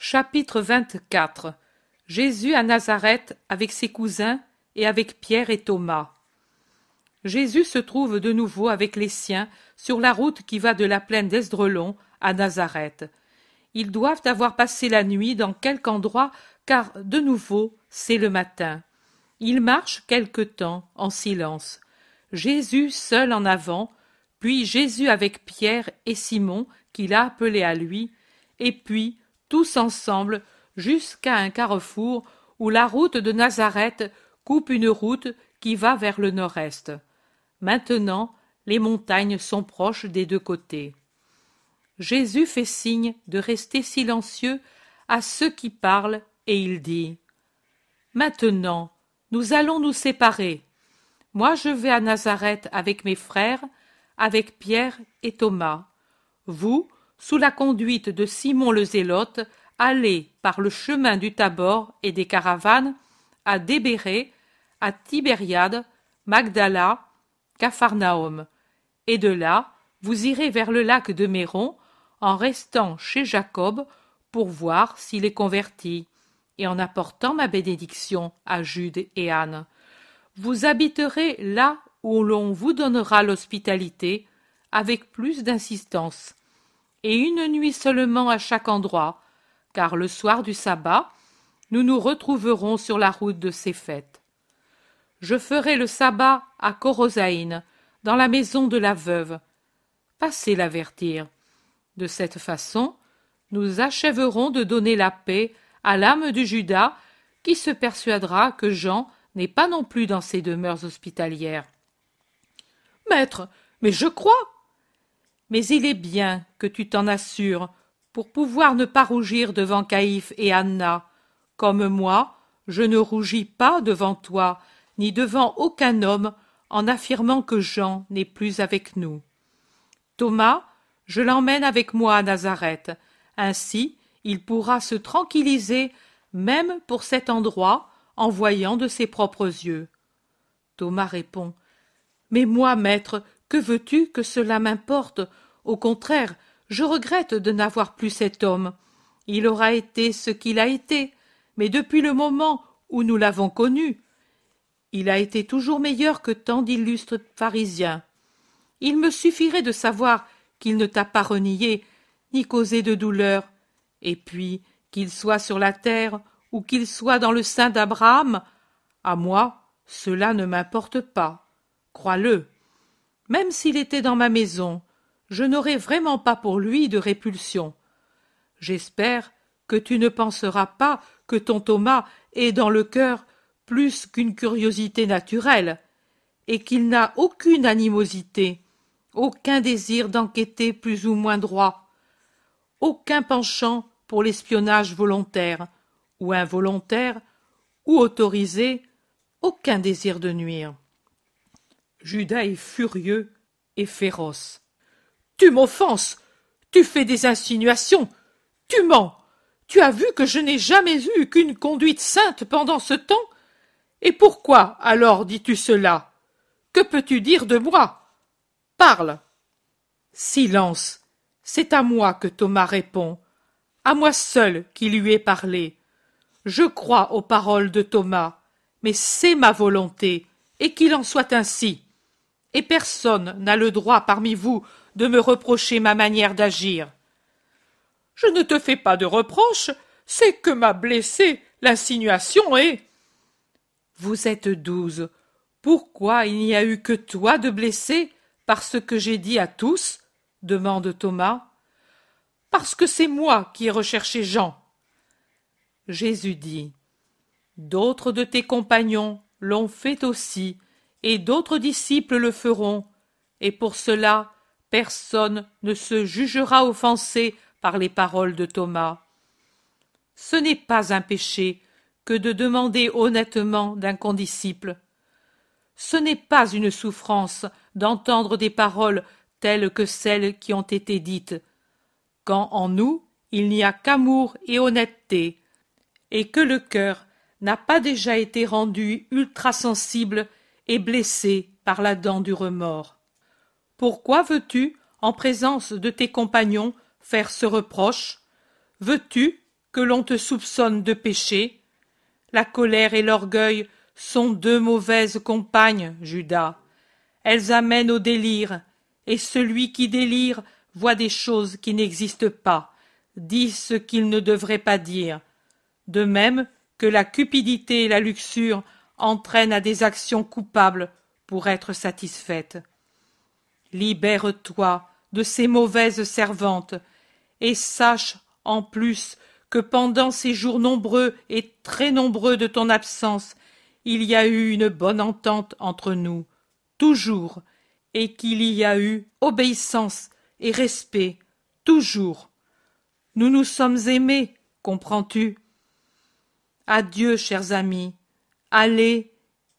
Chapitre 24 Jésus à Nazareth avec ses cousins et avec Pierre et Thomas. Jésus se trouve de nouveau avec les siens sur la route qui va de la plaine d'Esdrelon à Nazareth. Ils doivent avoir passé la nuit dans quelque endroit, car de nouveau c'est le matin. Ils marchent quelque temps en silence. Jésus seul en avant, puis Jésus avec Pierre et Simon, qu'il a appelé à lui, et puis tous ensemble jusqu'à un carrefour où la route de Nazareth coupe une route qui va vers le nord-est. Maintenant, les montagnes sont proches des deux côtés. Jésus fait signe de rester silencieux à ceux qui parlent et il dit Maintenant, nous allons nous séparer. Moi je vais à Nazareth avec mes frères, avec Pierre et Thomas. Vous, sous la conduite de Simon le Zélote, allez par le chemin du Tabor et des caravanes à Débéré, à Tibériade, Magdala, Capharnaüm. Et de là, vous irez vers le lac de Méron, en restant chez Jacob pour voir s'il est converti, et en apportant ma bénédiction à Jude et Anne. Vous habiterez là où l'on vous donnera l'hospitalité, avec plus d'insistance, et une nuit seulement à chaque endroit, car le soir du sabbat, nous nous retrouverons sur la route de ces fêtes. Je ferai le sabbat à Corosaïne, dans la maison de la veuve. Passez l'avertir. De cette façon, nous achèverons de donner la paix à l'âme du Judas, qui se persuadera que Jean n'est pas non plus dans ses demeures hospitalières. Maître, mais je crois. Mais il est bien que tu t'en assures, pour pouvoir ne pas rougir devant Caïphe et Anna. Comme moi, je ne rougis pas devant toi, ni devant aucun homme, en affirmant que Jean n'est plus avec nous. Thomas, je l'emmène avec moi à Nazareth. Ainsi, il pourra se tranquilliser même pour cet endroit en voyant de ses propres yeux. Thomas répond. Mais moi, maître, que veux-tu que cela m'importe? Au contraire, je regrette de n'avoir plus cet homme. Il aura été ce qu'il a été, mais depuis le moment où nous l'avons connu, il a été toujours meilleur que tant d'illustres pharisiens. Il me suffirait de savoir qu'il ne t'a pas renié, ni causé de douleur, et puis qu'il soit sur la terre ou qu'il soit dans le sein d'Abraham, à moi cela ne m'importe pas. Crois-le. Même s'il était dans ma maison, je n'aurais vraiment pas pour lui de répulsion. J'espère que tu ne penseras pas que ton Thomas est dans le cœur plus qu'une curiosité naturelle, et qu'il n'a aucune animosité, aucun désir d'enquêter plus ou moins droit, aucun penchant pour l'espionnage volontaire, ou involontaire, ou autorisé, aucun désir de nuire. Judas est furieux et féroce. Tu m'offenses. Tu fais des insinuations. Tu mens. Tu as vu que je n'ai jamais eu qu'une conduite sainte pendant ce temps. Et pourquoi alors dis-tu cela? Que peux-tu dire de moi? Parle. Silence. C'est à moi que Thomas répond, à moi seul qui lui ai parlé. Je crois aux paroles de Thomas, mais c'est ma volonté, et qu'il en soit ainsi. Personne n'a le droit parmi vous de me reprocher ma manière d'agir. Je ne te fais pas de reproche, c'est que m'a blessé l'insinuation et. Vous êtes douze. Pourquoi il n'y a eu que toi de blessé par ce que j'ai dit à tous? demande Thomas. Parce que c'est moi qui ai recherché Jean. Jésus dit. D'autres de tes compagnons l'ont fait aussi, et d'autres disciples le feront, et pour cela personne ne se jugera offensé par les paroles de Thomas. Ce n'est pas un péché que de demander honnêtement d'un condisciple. Ce n'est pas une souffrance d'entendre des paroles telles que celles qui ont été dites, quand en nous il n'y a qu'amour et honnêteté, et que le cœur n'a pas déjà été rendu ultra sensible et blessé par la dent du remords. Pourquoi veux-tu, en présence de tes compagnons, faire ce reproche? Veux-tu que que l'on te soupçonne de péché? La colère et l'orgueil sont deux mauvaises compagnes, Judas. Elles amènent au délire, et celui qui délire voit des choses qui n'existent pas, dit ce qu'il ne devrait pas dire. De même que la cupidité et la luxure entraînent à des actions coupables pour être satisfaites. Libère-toi de ces mauvaises servantes, et sache en plus que pendant ces jours nombreux et très nombreux de ton absence, il y a eu une bonne entente entre nous, toujours, et qu'il y a eu obéissance et respect, toujours. Nous nous sommes aimés, comprends-tu? Adieu, chers amis, allez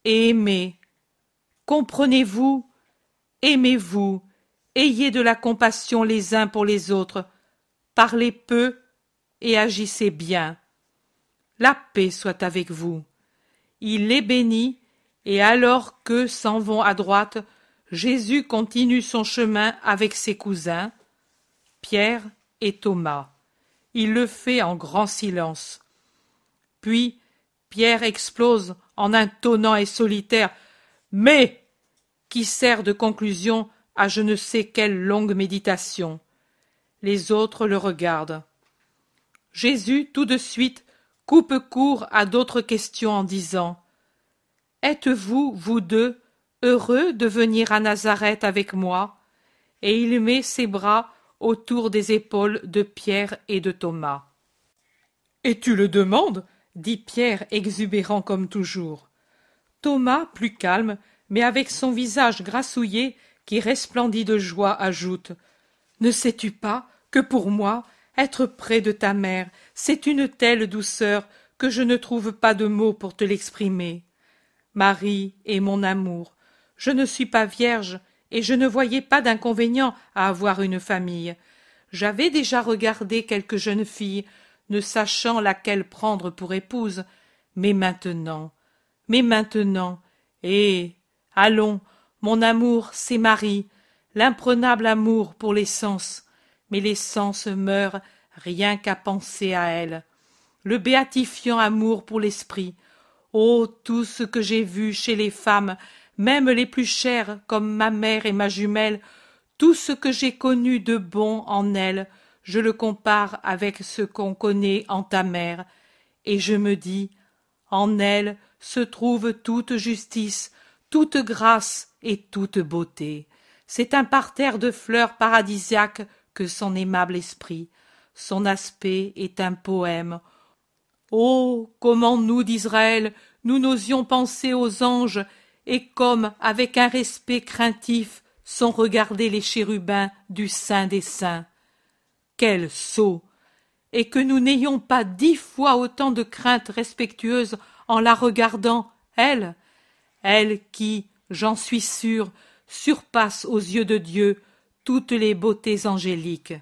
et aimez. Comprenez-vous, aimez-vous, ayez de la compassion les uns pour les autres, parlez peu et agissez bien. La paix soit avec vous. Il les bénit, et alors qu'eux s'en vont à droite, Jésus continue son chemin avec ses cousins, Pierre et Thomas. Il le fait en grand silence. Puis Pierre explose en un tonnant et solitaire Mais qui sert de conclusion à je ne sais quelle longue méditation? Les autres le regardent. Jésus, tout de suite, coupe court à d'autres questions en disant Êtes-vous, vous deux, heureux de venir à Nazareth avec moi Et il met ses bras autour des épaules de Pierre et de Thomas. Et tu le demandes? Dit Pierre exubérant comme toujours. Thomas, plus calme, mais avec son visage grassouillé qui resplendit de joie, ajoute Ne sais-tu pas que pour moi, être près de ta mère, c'est une telle douceur que je ne trouve pas de mots pour te l'exprimer. Marie est mon amour. Je ne suis pas vierge, et je ne voyais pas d'inconvénient à avoir une famille. J'avais déjà regardé quelques jeunes filles, ne sachant laquelle prendre pour épouse. Mais maintenant, mais maintenant, eh. Allons, mon amour, c'est Marie, l'imprenable amour pour les sens. Mais les sens meurent rien qu'à penser à elle. Le béatifiant amour pour l'esprit. Oh, tout ce que j'ai vu chez les femmes, même les plus chères comme ma mère et ma jumelle, tout ce que j'ai connu de bon en elles, je le compare avec ce qu'on connaît en ta mère, et je me dis, en elle se trouve toute justice, toute grâce et toute beauté. C'est un parterre de fleurs paradisiaques que son aimable esprit. Son aspect est un poème. Oh. Comment nous d'Israël nous n'osions penser aux anges, et comme, avec un respect craintif, sont regardés les chérubins du Saint des Saints. Quel sot. Et que nous n'ayons pas dix fois autant de crainte respectueuse en la regardant, elle, elle qui, j'en suis sûr, surpasse aux yeux de Dieu toutes les beautés angéliques.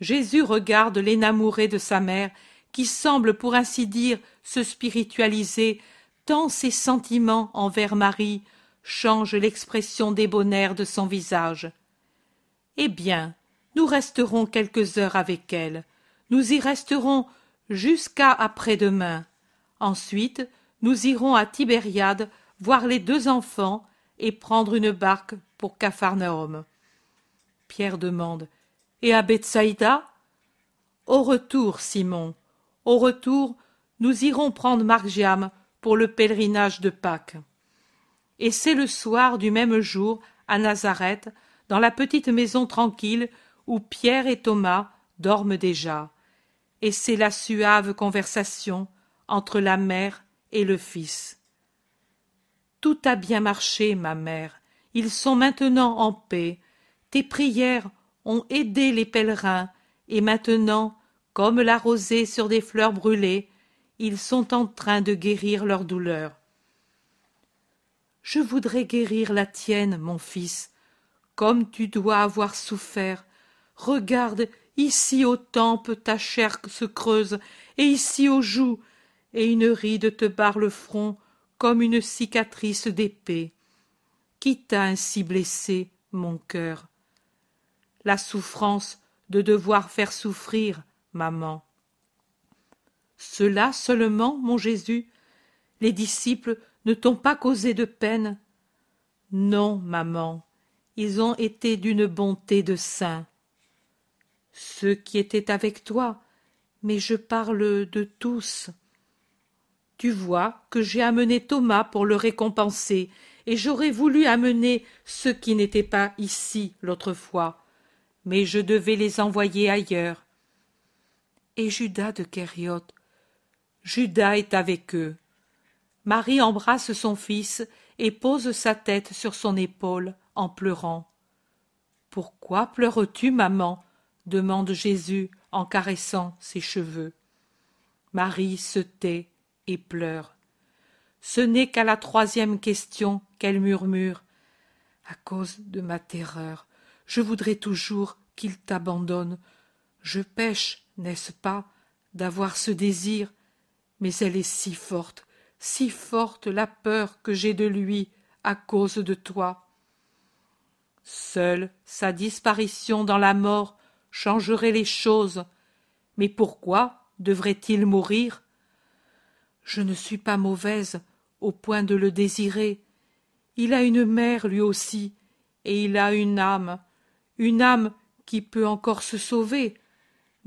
Jésus regarde l'énamouré de sa mère, qui semble, pour ainsi dire, se spiritualiser, tant ses sentiments envers Marie changent l'expression débonnaire de son visage. Eh bien, nous resterons quelques heures avec elle. Nous y resterons jusqu'à après-demain. Ensuite, nous irons à Tibériade voir les deux enfants et prendre une barque pour Capharnaüm. Pierre demande Et à Bethsaïda? Au retour, Simon, au retour, nous irons prendre Margiam pour le pèlerinage de Pâques. Et c'est le soir du même jour, à Nazareth, dans la petite maison tranquille où Pierre et Thomas dorment déjà. Et c'est la suave conversation entre la mère et le fils. Tout a bien marché, ma mère. Ils sont maintenant en paix. Tes prières ont aidé les pèlerins, et maintenant, comme la rosée sur des fleurs brûlées, ils sont en train de guérir leur douleur. Je voudrais guérir la tienne, mon fils, comme tu dois avoir souffert. Regarde, ici aux tempes ta chair se creuse, et ici aux joues, et une ride te barre le front comme une cicatrice d'épée. Qui t'a ainsi blessé, mon cœur La souffrance de devoir faire souffrir, maman. Cela seulement, mon Jésus Les disciples ne t'ont pas causé de peine Non, maman, ils ont été d'une bonté de saints. Ceux qui étaient avec toi, mais je parle de tous. Tu vois que j'ai amené Thomas pour le récompenser, et j'aurais voulu amener ceux qui n'étaient pas ici l'autre fois, mais je devais les envoyer ailleurs. Et Judas de Kériote, Judas est avec eux. Marie embrasse son fils et pose sa tête sur son épaule en pleurant. Pourquoi pleures-tu, maman? Demande Jésus en caressant ses cheveux. Marie se tait et pleure. Ce n'est qu'à la troisième question qu'elle murmure. À cause de ma terreur, je voudrais toujours qu'il t'abandonne. Je pêche, n'est-ce pas, d'avoir ce désir, mais elle est si forte, si forte la peur que j'ai de lui à cause de toi. Seule sa disparition dans la mort changerait les choses. Mais pourquoi devrait-il mourir? Je ne suis pas mauvaise au point de le désirer. Il a une mère lui aussi, et il a une âme, une âme qui peut encore se sauver.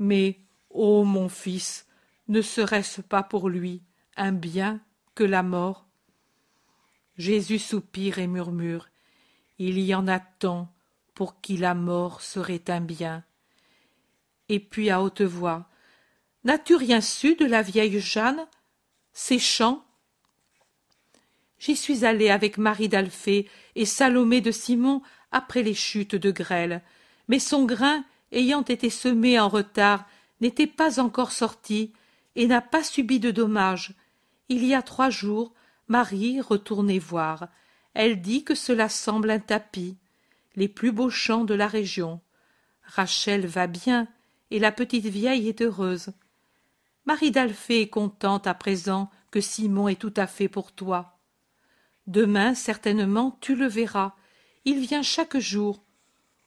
Mais, ô mon fils, ne serait-ce pas pour lui un bien que la mort? Jésus soupire et murmure. Il y en a tant pour qui la mort serait un bien et puis à haute voix. N'as-tu rien su de la vieille jeanne? Ses chants? J'y suis allée avec marie d'alphée et salomé de simon après les chutes de grêle. Mais son grain ayant été semé en retard n'était pas encore sorti et n'a pas subi de dommages. Il y a trois jours marie retournait voir. Elle dit que cela semble un tapis. Les plus beaux champs de la région. Rachel va bien et la petite vieille est heureuse. Marie d'Alphée est contente à présent que Simon est tout à fait pour toi. Demain, certainement, tu le verras. Il vient chaque jour.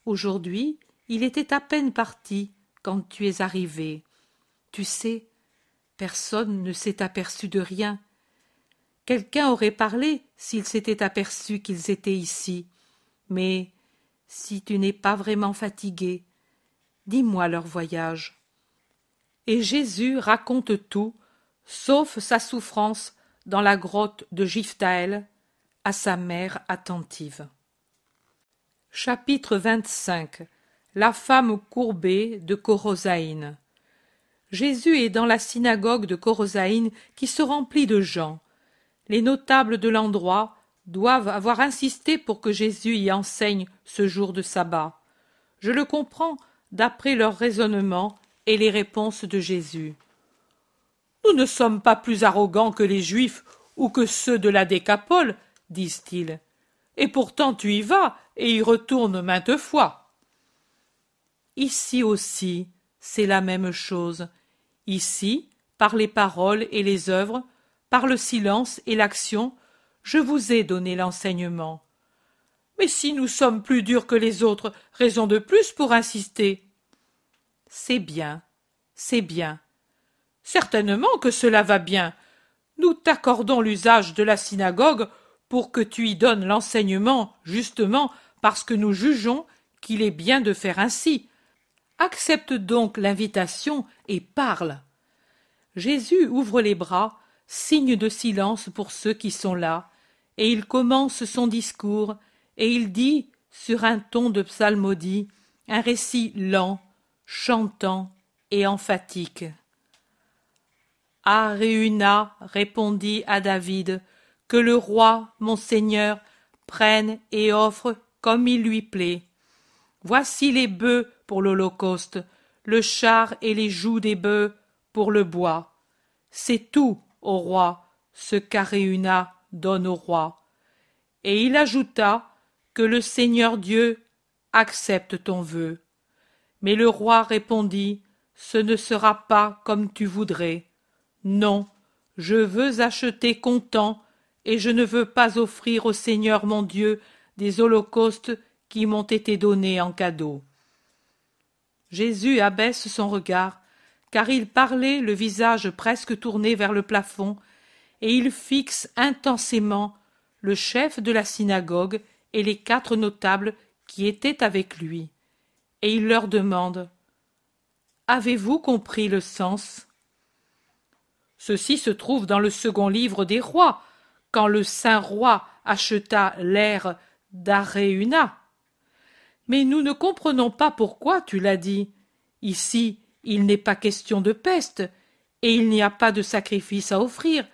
Aujourd'hui, il était à peine parti quand tu es arrivé. Tu sais, personne ne s'est aperçu de rien. Quelqu'un aurait parlé s'il s'était aperçu qu'ils étaient ici. Mais si tu n'es pas vraiment fatigué, dis-moi leur voyage. Et Jésus raconte tout, sauf sa souffrance dans la grotte de Giphtaël, à sa mère attentive. Chapitre 25 La femme courbée de Corosaïne Jésus est dans la synagogue de Corosaïne qui se remplit de gens. Les notables de l'endroit doivent avoir insisté pour que Jésus y enseigne ce jour de sabbat. Je le comprends d'après leur raisonnement et les réponses de Jésus. Nous ne sommes pas plus arrogants que les Juifs ou que ceux de la Décapole, disent-ils. Et pourtant tu y vas et y retournes maintes fois. Ici aussi, c'est la même chose. Ici, par les paroles et les œuvres, par le silence et l'action, je vous ai donné l'enseignement. Mais si nous sommes plus durs que les autres, raison de plus pour insister. C'est bien, c'est bien. Certainement que cela va bien. Nous t'accordons l'usage de la synagogue pour que tu y donnes l'enseignement, justement parce que nous jugeons qu'il est bien de faire ainsi. Accepte donc l'invitation et parle. Jésus ouvre les bras, signe de silence pour ceux qui sont là, et il commence son discours et il dit, sur un ton de psalmodie, un récit lent, chantant et emphatique. Réuna répondit à David, que le roi, mon seigneur, prenne et offre comme il lui plaît. Voici les bœufs pour l'Holocauste, le char et les joues des bœufs pour le bois. C'est tout, au roi, ce qu'Aréuna donne au roi. Et il ajouta que le Seigneur Dieu accepte ton vœu. Mais le roi répondit Ce ne sera pas comme tu voudrais. Non, je veux acheter comptant, et je ne veux pas offrir au Seigneur mon Dieu des holocaustes qui m'ont été donnés en cadeau. Jésus abaisse son regard, car il parlait le visage presque tourné vers le plafond, et il fixe intensément le chef de la synagogue et les quatre notables qui étaient avec lui. Et il leur demande Avez-vous compris le sens? Ceci se trouve dans le second livre des rois, quand le saint roi acheta l'air d'Aréuna. Mais nous ne comprenons pas pourquoi tu l'as dit. Ici, il n'est pas question de peste, et il n'y a pas de sacrifice à offrir.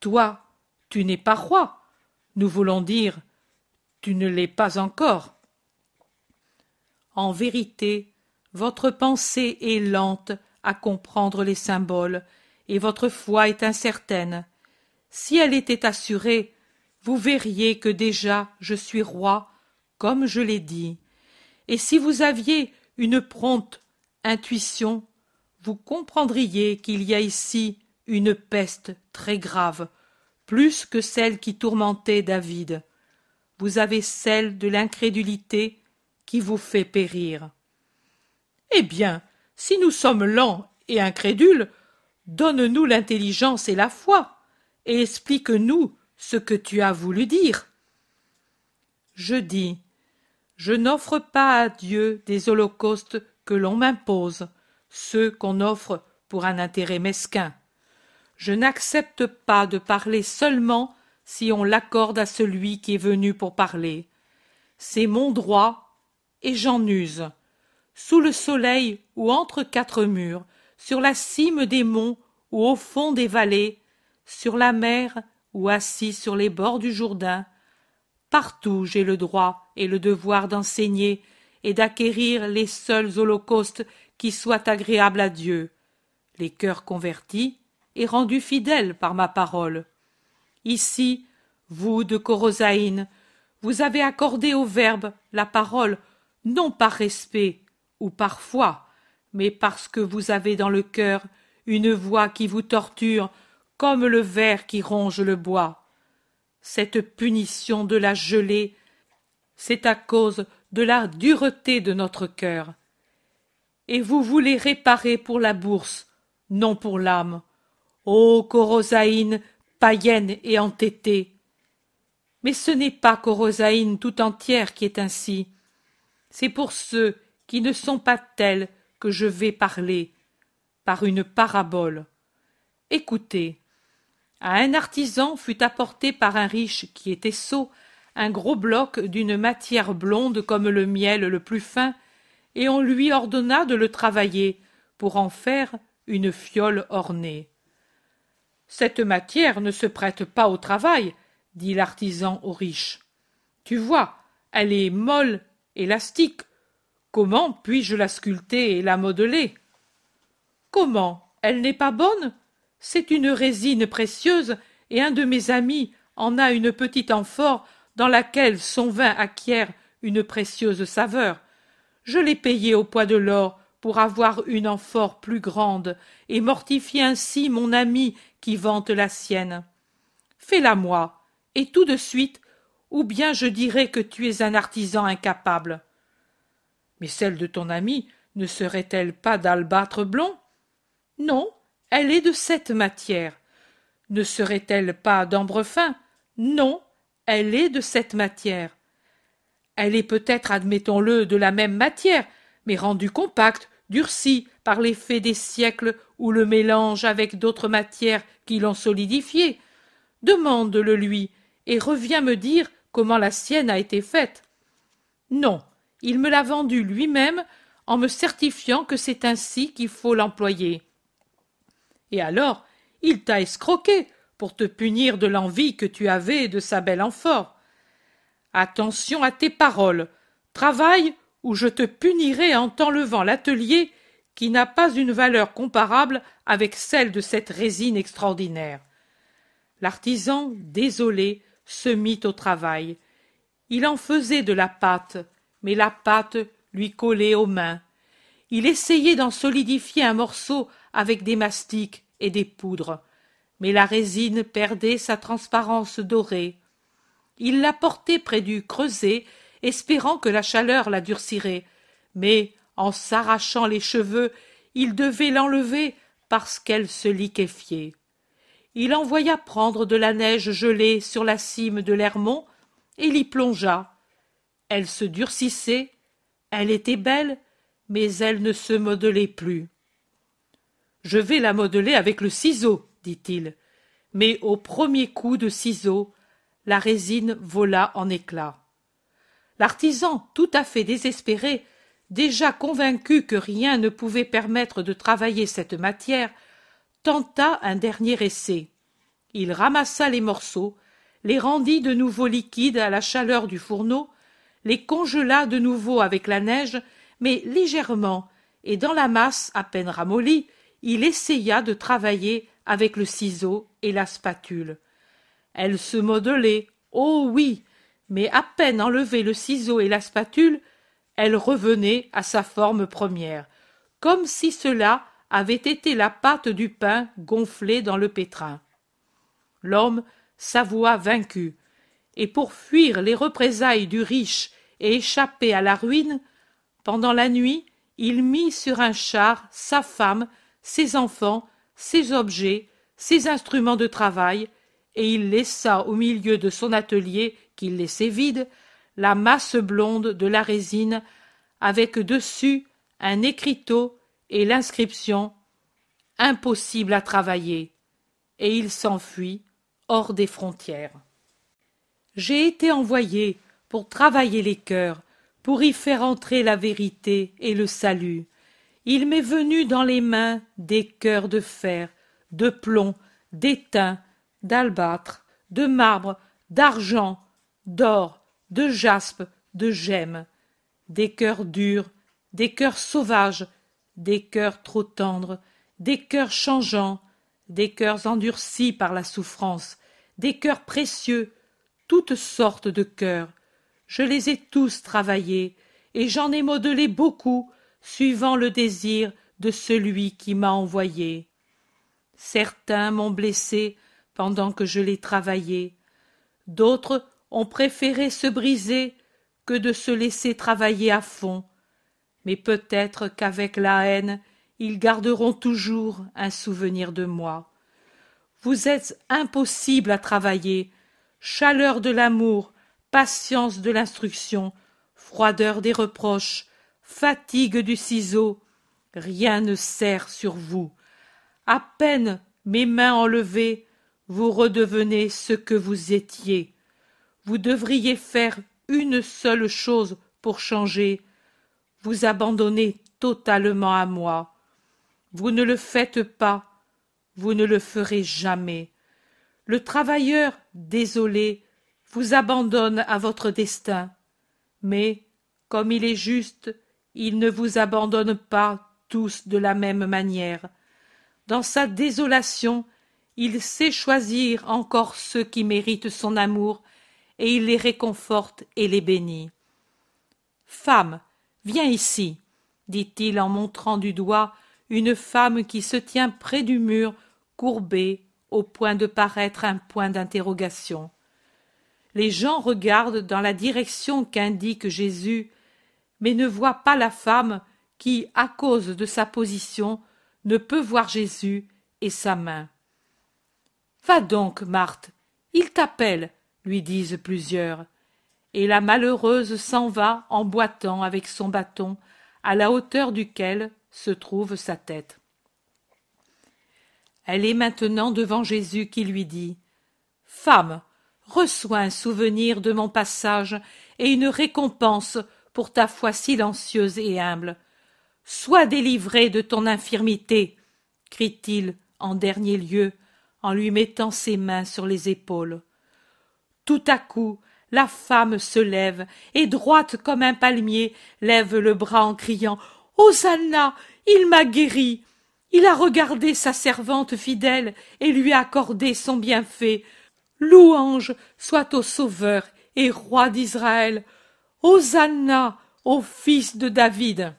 Toi, tu n'es pas roi. Nous voulons dire, tu ne l'es pas encore. En vérité, votre pensée est lente à comprendre les symboles, et votre foi est incertaine. Si elle était assurée, vous verriez que déjà je suis roi, comme je l'ai dit. Et si vous aviez une prompte intuition, vous comprendriez qu'il y a ici une peste très grave, plus que celle qui tourmentait David. Vous avez celle de l'incrédulité qui vous fait périr. Eh bien, si nous sommes lents et incrédules, donne-nous l'intelligence et la foi, et explique-nous ce que tu as voulu dire. Je dis, je n'offre pas à Dieu des holocaustes que l'on m'impose, ceux qu'on offre pour un intérêt mesquin. Je n'accepte pas de parler seulement si on l'accorde à celui qui est venu pour parler. C'est mon droit, et j'en use. Sous le soleil ou entre quatre murs, sur la cime des monts ou au fond des vallées, sur la mer ou assis sur les bords du Jourdain, partout j'ai le droit et le devoir d'enseigner et d'acquérir les seuls holocaustes qui soient agréables à Dieu, les cœurs convertis et rendus fidèles par ma parole. Ici, vous de Corosaïne, vous avez accordé au Verbe la parole non par respect ou par foi, mais parce que vous avez dans le cœur une voix qui vous torture comme le ver qui ronge le bois. Cette punition de la gelée, c'est à cause de la dureté de notre cœur. Et vous voulez réparer pour la bourse, non pour l'âme. Ô Corosaïne, païenne et entêtée. Mais ce n'est pas Corosaïne tout entière qui est ainsi. C'est pour ceux qui ne sont pas tels que je vais parler, par une parabole. Écoutez. À un artisan fut apporté par un riche qui était sot un gros bloc d'une matière blonde comme le miel le plus fin, et on lui ordonna de le travailler pour en faire une fiole ornée. Cette matière ne se prête pas au travail, dit l'artisan au riche. Tu vois, elle est molle, élastique. Comment puis-je la sculpter et la modeler? Comment? Elle n'est pas bonne? C'est une résine précieuse, et un de mes amis en a une petite amphore dans laquelle son vin acquiert une précieuse saveur. Je l'ai payé au poids de l'or pour avoir une amphore plus grande et mortifier ainsi mon ami qui vante la sienne. Fais-la moi, et tout de suite, ou bien je dirai que tu es un artisan incapable. Mais celle de ton ami ne serait-elle pas d'albâtre blond? Non, elle est de cette matière. Ne serait-elle pas d'ambre fin? Non, elle est de cette matière. Elle est peut-être, admettons-le, de la même matière, mais rendue compacte, durcie par l'effet des siècles ou le mélange avec d'autres matières qui l'ont solidifiée. Demande-le lui, et reviens me dire comment la sienne a été faite. Non, il me l'a vendue lui-même en me certifiant que c'est ainsi qu'il faut l'employer. Et alors, il t'a escroqué, pour te punir de l'envie que tu avais de sa belle amphore. Attention à tes paroles. Travaille ou je te punirai en t'enlevant l'atelier qui n'a pas une valeur comparable avec celle de cette résine extraordinaire. L'artisan, désolé, se mit au travail. Il en faisait de la pâte, mais la pâte lui collait aux mains. Il essayait d'en solidifier un morceau avec des mastiques et des poudres mais la résine perdait sa transparence dorée. Il la portait près du creuset, espérant que la chaleur la durcirait, mais, en s'arrachant les cheveux, il devait l'enlever parce qu'elle se liquéfiait. Il envoya prendre de la neige gelée sur la cime de l'Hermont et l'y plongea. Elle se durcissait, elle était belle, mais elle ne se modelait plus. Je vais la modeler avec le ciseau, dit-il. Mais au premier coup de ciseau, la résine vola en éclats. L'artisan, tout à fait désespéré, déjà convaincu que rien ne pouvait permettre de travailler cette matière, tenta un dernier essai. Il ramassa les morceaux, les rendit de nouveau liquides à la chaleur du fourneau, les congela de nouveau avec la neige, mais légèrement, et dans la masse à peine ramollie, il essaya de travailler avec le ciseau et la spatule. Elle se modelait, oh oui, mais à peine enlevé le ciseau et la spatule, elle revenait à sa forme première, comme si cela avait été la pâte du pain gonflée dans le pétrin. L'homme s'avoua vaincu, et pour fuir les représailles du riche et échapper à la ruine, pendant la nuit, il mit sur un char sa femme, ses enfants, ses objets, ses instruments de travail, et il laissa au milieu de son atelier, qu'il laissait vide, la masse blonde de la résine, avec dessus un écriteau et l'inscription Impossible à travailler. Et il s'enfuit hors des frontières. J'ai été envoyé pour travailler les cœurs, pour y faire entrer la vérité et le salut. Il m'est venu dans les mains des cœurs de fer, de plomb, d'étain, d'albâtre, de marbre, d'argent, d'or, de jaspe, de gemme, des cœurs durs, des cœurs sauvages, des cœurs trop tendres, des cœurs changeants, des cœurs endurcis par la souffrance, des cœurs précieux, toutes sortes de cœurs. Je les ai tous travaillés, et j'en ai modelé beaucoup, suivant le désir de celui qui m'a envoyé. Certains m'ont blessé pendant que je les travaillais, d'autres ont préféré se briser que de se laisser travailler à fond, mais peut-être qu'avec la haine ils garderont toujours un souvenir de moi. Vous êtes impossible à travailler, chaleur de l'amour, patience de l'instruction, froideur des reproches, fatigue du ciseau, rien ne sert sur vous. À peine mes mains enlevées, vous redevenez ce que vous étiez. Vous devriez faire une seule chose pour changer, vous abandonner totalement à moi. Vous ne le faites pas, vous ne le ferez jamais. Le travailleur, désolé, vous abandonne à votre destin. Mais, comme il est juste, il ne vous abandonne pas tous de la même manière. Dans sa désolation, il sait choisir encore ceux qui méritent son amour, et il les réconforte et les bénit. Femme, viens ici, dit-il en montrant du doigt une femme qui se tient près du mur, courbée, au point de paraître un point d'interrogation. Les gens regardent dans la direction qu'indique Jésus, mais ne voient pas la femme qui, à cause de sa position, ne peut voir Jésus et sa main. Va donc, Marthe, il t'appelle, lui disent plusieurs, et la malheureuse s'en va en boitant avec son bâton, à la hauteur duquel se trouve sa tête. Elle est maintenant devant Jésus qui lui dit Femme, reçois un souvenir de mon passage et une récompense pour ta foi silencieuse et humble. Sois délivrée de ton infirmité, crie-t-il en dernier lieu en lui mettant ses mains sur les épaules. Tout à coup, la femme se lève et droite comme un palmier lève le bras en criant Hosanna, il m'a guéri. Il a regardé sa servante fidèle et lui a accordé son bienfait. Louange soit au Sauveur et Roi d'Israël. Hosanna au fils de David.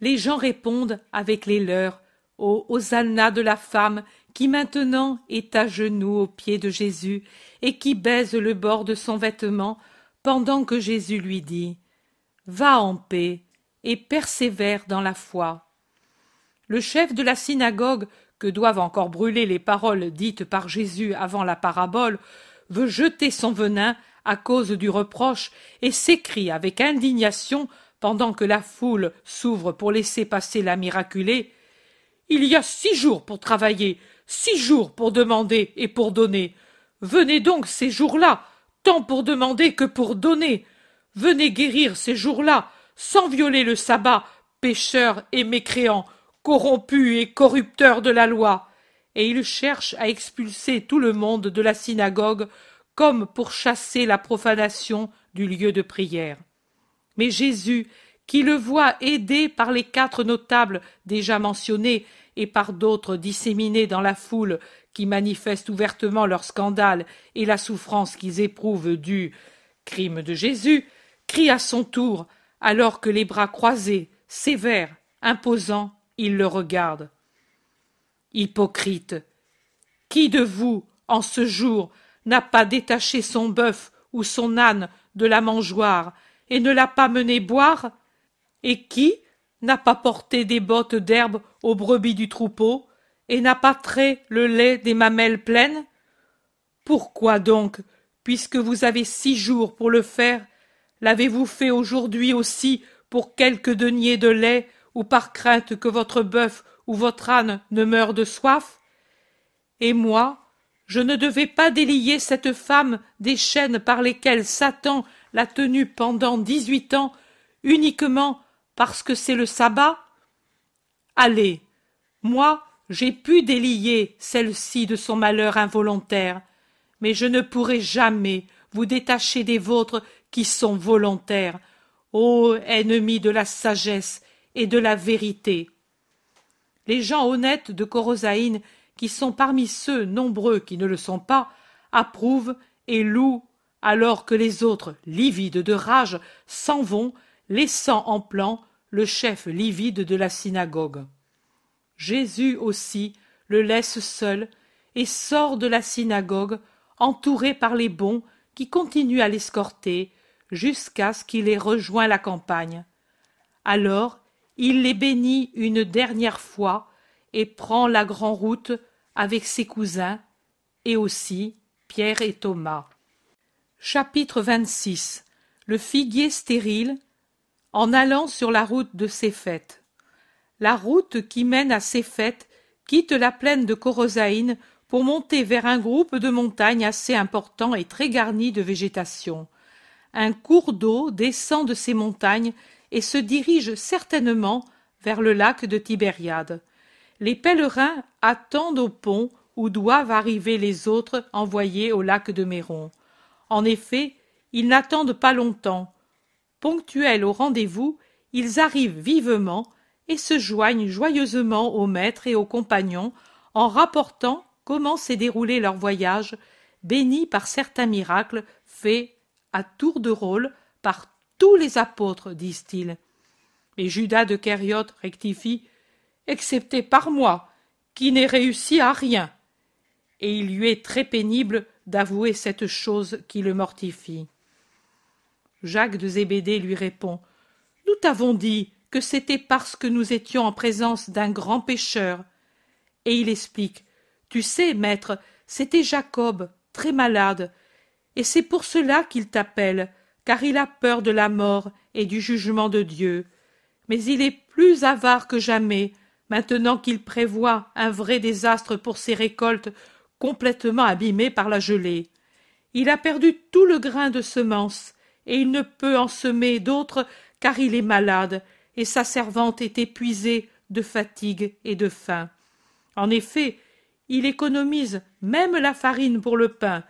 Les gens répondent avec les leurs au Hosanna de la femme qui maintenant est à genoux aux pieds de Jésus et qui baise le bord de son vêtement pendant que Jésus lui dit Va en paix et persévère dans la foi. le chef de la synagogue, que doivent encore brûler les paroles dites par Jésus avant la parabole, veut jeter son venin à cause du reproche et s'écrie avec indignation pendant que la foule s'ouvre pour laisser passer la miraculée. Il y a six jours pour travailler, six jours pour demander et pour donner. Venez donc ces jours-là, tant pour demander que pour donner. Venez guérir ces jours-là, sans violer le sabbat, pécheurs et mécréants, corrompus et corrupteurs de la loi. Et il cherche à expulser tout le monde de la synagogue comme pour chasser la profanation du lieu de prière. Mais Jésus, qui le voit aidé par les quatre notables déjà mentionnés et par d'autres disséminés dans la foule qui manifestent ouvertement leur scandale et la souffrance qu'ils éprouvent du crime de Jésus, crie à son tour, alors que les bras croisés, sévères, imposants, il le regarde. Hypocrite. Qui de vous, en ce jour, n'a pas détaché son bœuf ou son âne de la mangeoire et ne l'a pas mené boire? Et qui n'a pas porté des bottes d'herbe aux brebis du troupeau et n'a pas trait le lait des mamelles pleines? Pourquoi donc, puisque vous avez six jours pour le faire, l'avez-vous fait aujourd'hui aussi pour quelques deniers de lait ou par crainte que votre bœuf ou votre âne ne meure de soif? Et moi, je ne devais pas délier cette femme des chaînes par lesquelles Satan l'a tenue pendant dix-huit ans uniquement parce que c'est le sabbat Allez, moi, j'ai pu délier celle-ci de son malheur involontaire, mais je ne pourrai jamais vous détacher des vôtres qui sont volontaires, ô ennemis de la sagesse et de la vérité. Les gens honnêtes de Corosaïne qui sont parmi ceux nombreux qui ne le sont pas, approuvent et louent, alors que les autres, livides de rage, s'en vont, laissant en plan le chef livide de la synagogue. Jésus aussi le laisse seul et sort de la synagogue, entouré par les bons qui continuent à l'escorter jusqu'à ce qu'il ait rejoint la campagne. Alors il les bénit une dernière fois et prend la grande route avec ses cousins et aussi Pierre et Thomas. Chapitre 26 Le figuier stérile en allant sur la route de Séphet. La route qui mène à Séphet quitte la plaine de Corosaïne pour monter vers un groupe de montagnes assez important et très garni de végétation. Un cours d'eau descend de ces montagnes et se dirige certainement vers le lac de Tibériade les pèlerins attendent au pont où doivent arriver les autres envoyés au lac de Méron. En effet, ils n'attendent pas longtemps. Ponctuels au rendez-vous, ils arrivent vivement et se joignent joyeusement au maître et aux compagnons en rapportant comment s'est déroulé leur voyage, béni par certains miracles faits à tour de rôle par tous les apôtres, disent-ils. Et Judas de Kériot rectifie excepté par moi, qui n'ai réussi à rien. Et il lui est très pénible d'avouer cette chose qui le mortifie. Jacques de Zébédée lui répond. Nous t'avons dit que c'était parce que nous étions en présence d'un grand pécheur. Et il explique. Tu sais, maître, c'était Jacob, très malade, et c'est pour cela qu'il t'appelle, car il a peur de la mort et du jugement de Dieu. Mais il est plus avare que jamais, maintenant qu'il prévoit un vrai désastre pour ses récoltes complètement abîmées par la gelée. Il a perdu tout le grain de semences, et il ne peut en semer d'autres car il est malade, et sa servante est épuisée de fatigue et de faim. En effet, il économise même la farine pour le pain,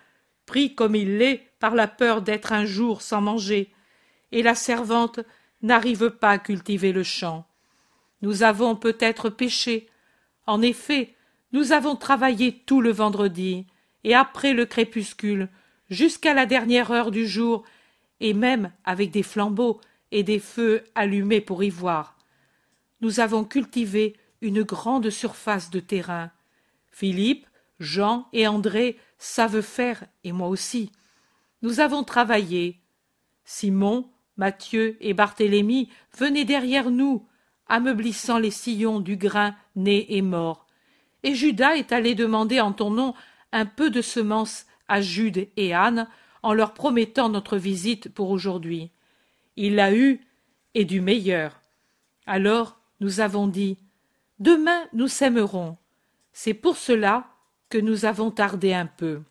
pris comme il l'est par la peur d'être un jour sans manger, et la servante n'arrive pas à cultiver le champ. Nous avons peut-être péché. En effet, nous avons travaillé tout le vendredi, et après le crépuscule, jusqu'à la dernière heure du jour, et même avec des flambeaux et des feux allumés pour y voir. Nous avons cultivé une grande surface de terrain. Philippe, Jean et André savent faire, et moi aussi. Nous avons travaillé. Simon, Matthieu et Barthélemy venaient derrière nous, ameublissant les sillons du grain né et mort. Et Judas est allé demander en ton nom un peu de semences à Jude et Anne, en leur promettant notre visite pour aujourd'hui. Il l'a eu, et du meilleur. Alors nous avons dit Demain nous sèmerons. C'est pour cela que nous avons tardé un peu.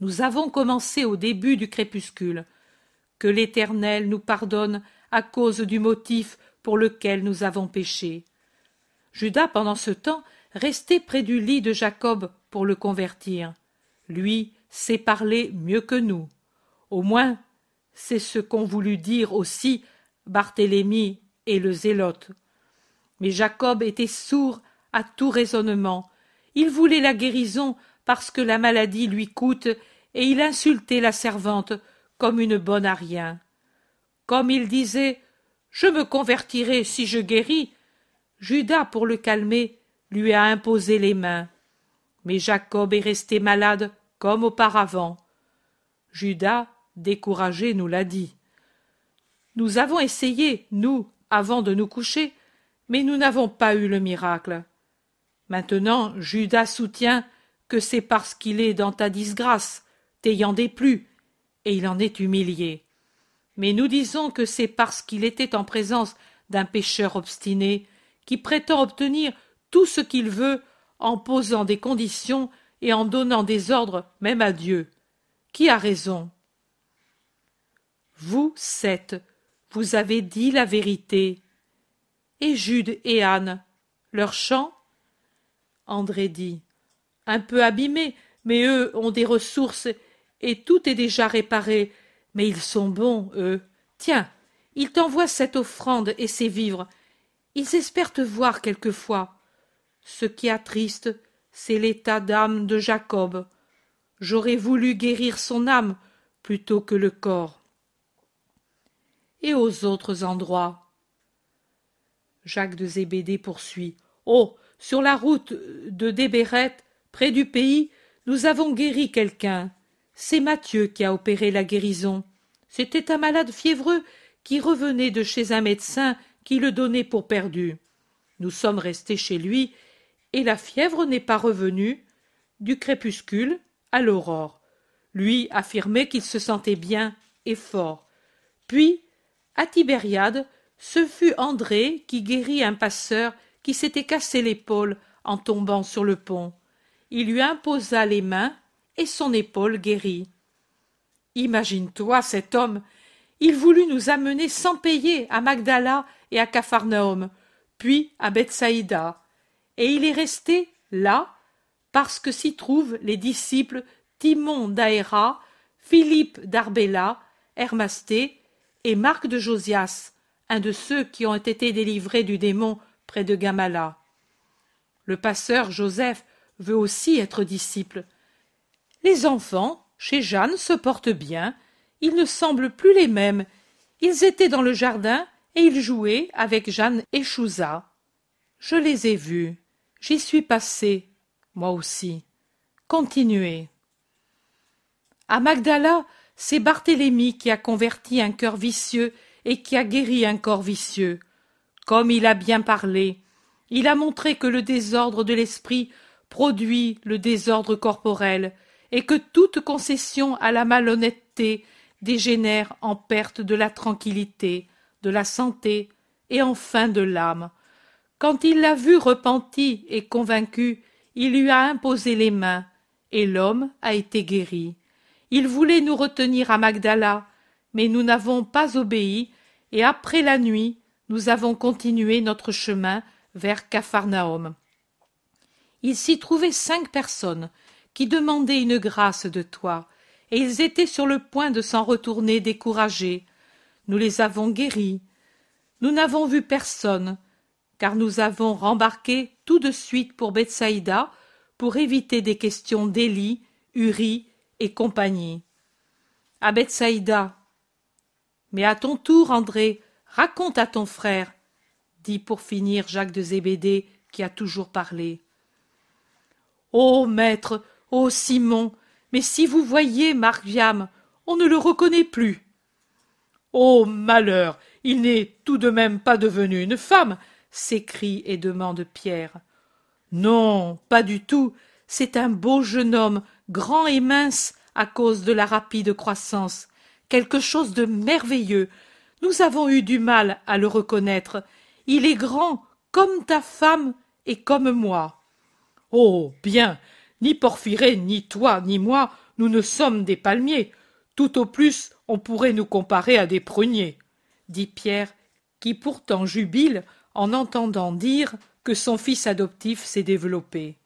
Nous avons commencé au début du crépuscule. Que l'Éternel nous pardonne à cause du motif pour lequel nous avons péché. Judas, pendant ce temps, restait près du lit de Jacob pour le convertir. Lui sait parler mieux que nous. Au moins, c'est ce qu'ont voulu dire aussi Barthélemy et le zélote. Mais Jacob était sourd à tout raisonnement. Il voulait la guérison parce que la maladie lui coûte, et il insultait la servante comme une bonne à rien. Comme il disait Je me convertirai si je guéris, Judas, pour le calmer, lui a imposé les mains. Mais Jacob est resté malade comme auparavant. Judas, découragé, nous l'a dit. Nous avons essayé, nous, avant de nous coucher, mais nous n'avons pas eu le miracle. Maintenant, Judas soutient que c'est parce qu'il est dans ta disgrâce, t'ayant déplu, et il en est humilié. Mais nous disons que c'est parce qu'il était en présence d'un pécheur obstiné, qui prétend obtenir tout ce qu'il veut en posant des conditions et en donnant des ordres même à Dieu. Qui a raison? Vous sept, vous avez dit la vérité. Et Jude et Anne, leur chant? André dit Un peu abîmés, mais eux ont des ressources et tout est déjà réparé. Mais ils sont bons, eux. Tiens, ils t'envoient cette offrande et ces vivres. Ils espèrent te voir quelquefois. Ce qui attriste, c'est l'état d'âme de Jacob. J'aurais voulu guérir son âme plutôt que le corps. Et aux autres endroits. Jacques de Zébédée poursuit. Oh. Sur la route de Débéret, près du pays, nous avons guéri quelqu'un. C'est Mathieu qui a opéré la guérison. C'était un malade fiévreux qui revenait de chez un médecin qui le donnait pour perdu. Nous sommes restés chez lui et la fièvre n'est pas revenue du crépuscule à l'aurore. Lui affirmait qu'il se sentait bien et fort. Puis, à Tibériade, ce fut André qui guérit un passeur qui s'était cassé l'épaule en tombant sur le pont. Il lui imposa les mains et son épaule guérit. Imagine-toi cet homme. Il voulut nous amener sans payer à Magdala et à Capharnaüm, puis à Bethsaïda et il est resté là parce que s'y trouvent les disciples Timon d'Aéra, Philippe d'Arbella, Hermasté et Marc de Josias, un de ceux qui ont été délivrés du démon près de Gamala. Le passeur Joseph veut aussi être disciple. Les enfants, chez Jeanne, se portent bien, ils ne semblent plus les mêmes. Ils étaient dans le jardin et ils jouaient avec Jeanne et Chouza. Je les ai vus. J'y suis passé, moi aussi. Continuez. À Magdala, c'est Barthélemy qui a converti un cœur vicieux et qui a guéri un corps vicieux. Comme il a bien parlé, il a montré que le désordre de l'esprit produit le désordre corporel, et que toute concession à la malhonnêteté dégénère en perte de la tranquillité, de la santé et enfin de l'âme. Quand il l'a vu repenti et convaincu, il lui a imposé les mains, et l'homme a été guéri. Il voulait nous retenir à Magdala, mais nous n'avons pas obéi, et après la nuit, nous avons continué notre chemin vers Capharnaüm. Il s'y trouvait cinq personnes qui demandaient une grâce de toi, et ils étaient sur le point de s'en retourner découragés. Nous les avons guéris. Nous n'avons vu personne, car nous avons rembarqué tout de suite pour Bethsaïda pour éviter des questions d'Élie, Uri et compagnie. À Bethsaïda. Mais à ton tour, André, raconte à ton frère, dit pour finir Jacques de Zébédée qui a toujours parlé. Ô maître, ô Simon, mais si vous voyiez Marc Viam, on ne le reconnaît plus. Ô malheur, il n'est tout de même pas devenu une femme s'écrie et demande Pierre. Non, pas du tout. C'est un beau jeune homme, grand et mince à cause de la rapide croissance. Quelque chose de merveilleux. Nous avons eu du mal à le reconnaître. Il est grand, comme ta femme et comme moi. Oh. Bien. Ni Porphyré, ni toi, ni moi, nous ne sommes des palmiers. Tout au plus on pourrait nous comparer à des pruniers, dit Pierre, qui pourtant jubile en entendant dire que son fils adoptif s'est développé.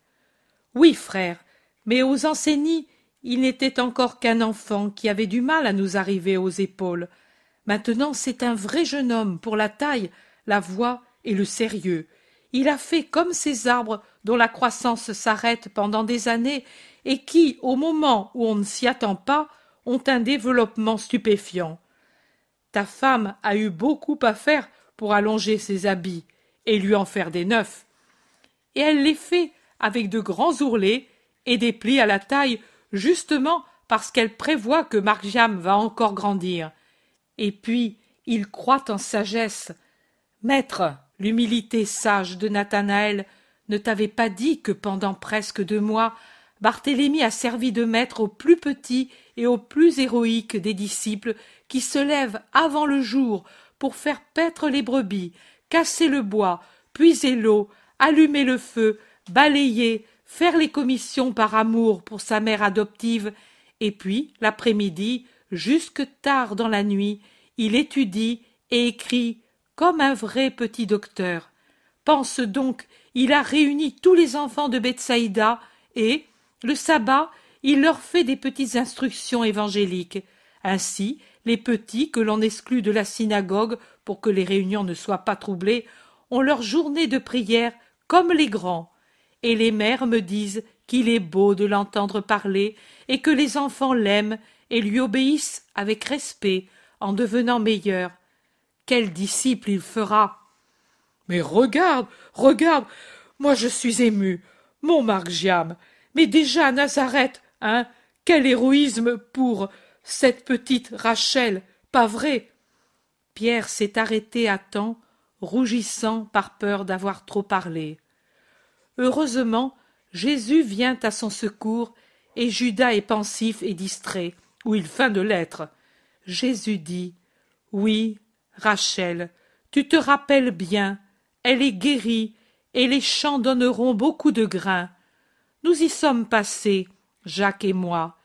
Oui, frère, mais aux enseignis, il n'était encore qu'un enfant qui avait du mal à nous arriver aux épaules. Maintenant, c'est un vrai jeune homme pour la taille, la voix et le sérieux. Il a fait comme ces arbres dont la croissance s'arrête pendant des années et qui, au moment où on ne s'y attend pas, ont un développement stupéfiant. Ta femme a eu beaucoup à faire pour allonger ses habits et lui en faire des neufs. Et elle les fait avec de grands ourlets et des plis à la taille, justement parce qu'elle prévoit que Margiam va encore grandir. Et puis, il croit en sagesse. Maître, l'humilité sage de Nathanaël ne t'avait pas dit que pendant presque deux mois, Barthélemy a servi de maître aux plus petits et aux plus héroïques des disciples qui se lèvent avant le jour pour faire paître les brebis, casser le bois, puiser l'eau, allumer le feu, balayer, faire les commissions par amour pour sa mère adoptive, et puis, l'après-midi, jusque tard dans la nuit, il étudie et écrit comme un vrai petit docteur. Pense donc, il a réuni tous les enfants de Bethsaïda et, le sabbat, il leur fait des petites instructions évangéliques. Ainsi, les petits que l'on exclut de la synagogue pour que les réunions ne soient pas troublées ont leur journée de prière comme les grands. Et les mères me disent qu'il est beau de l'entendre parler et que les enfants l'aiment et lui obéissent avec respect en devenant meilleurs. Quel disciple il fera Mais regarde, regarde, moi je suis ému, mon Margiam, mais déjà Nazareth, hein, quel héroïsme pour cette petite Rachel, pas vrai Pierre s'est arrêté à temps, rougissant par peur d'avoir trop parlé. Heureusement, Jésus vient à son secours, et Judas est pensif et distrait, ou il feint de l'être. Jésus dit Oui, Rachel, tu te rappelles bien, elle est guérie, et les champs donneront beaucoup de grains. Nous y sommes passés, Jacques et moi.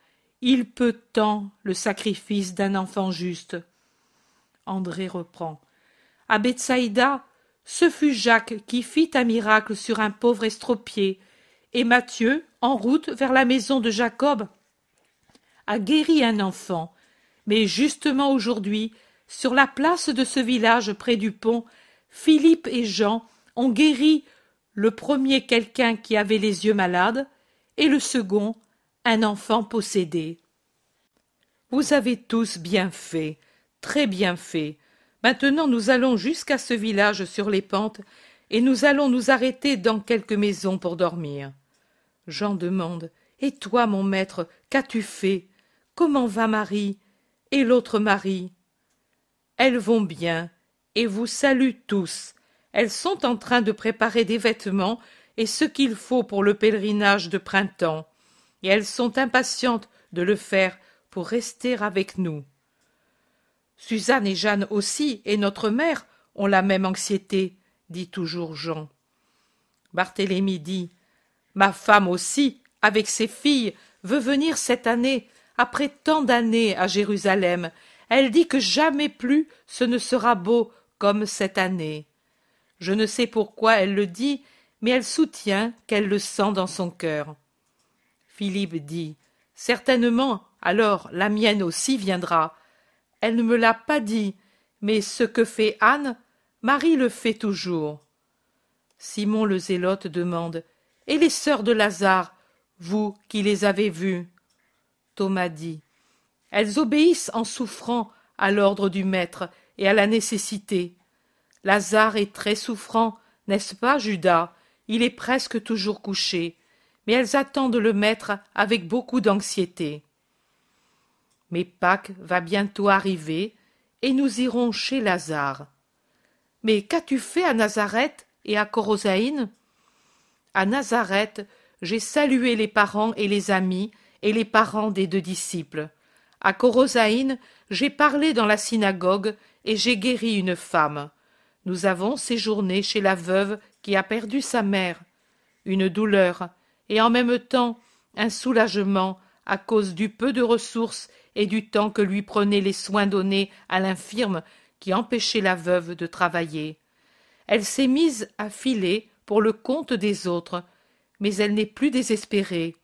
Il peut tant le sacrifice d'un enfant juste. André reprend. À Bethsaïda, ce fut Jacques qui fit un miracle sur un pauvre estropié, et Matthieu, en route vers la maison de Jacob, a guéri un enfant. Mais justement aujourd'hui, sur la place de ce village près du pont, Philippe et Jean ont guéri le premier quelqu'un qui avait les yeux malades, et le second un enfant possédé. Vous avez tous bien fait, très bien fait. Maintenant nous allons jusqu'à ce village sur les pentes, et nous allons nous arrêter dans quelques maisons pour dormir. Jean demande. Et toi, mon maître, qu'as-tu fait? Comment va Marie? Et l'autre Marie? Elles vont bien, et vous saluent tous. Elles sont en train de préparer des vêtements et ce qu'il faut pour le pèlerinage de printemps, et elles sont impatientes de le faire pour rester avec nous. Suzanne et Jeanne aussi, et notre mère, ont la même anxiété, dit toujours Jean. Barthélemy dit Ma femme aussi, avec ses filles, veut venir cette année, après tant d'années à Jérusalem. Elle dit que jamais plus ce ne sera beau comme cette année. Je ne sais pourquoi elle le dit, mais elle soutient qu'elle le sent dans son cœur. Philippe dit Certainement, alors la mienne aussi viendra. Elle ne me l'a pas dit, mais ce que fait Anne, Marie le fait toujours. Simon le zélote demande Et les sœurs de Lazare, vous qui les avez vues? Thomas dit Elles obéissent en souffrant à l'ordre du maître et à la nécessité. Lazare est très souffrant, n'est-ce pas, Judas? Il est presque toujours couché, mais elles attendent le maître avec beaucoup d'anxiété. Mais Pâques va bientôt arriver, et nous irons chez Lazare. Mais qu'as-tu fait à Nazareth et à Corosaïne? À Nazareth, j'ai salué les parents et les amis et les parents des deux disciples. À Corosaïne, j'ai parlé dans la synagogue et j'ai guéri une femme. Nous avons séjourné chez la veuve qui a perdu sa mère. Une douleur et en même temps un soulagement à cause du peu de ressources et du temps que lui prenaient les soins donnés à l'infirme qui empêchait la veuve de travailler. Elle s'est mise à filer pour le compte des autres, mais elle n'est plus désespérée.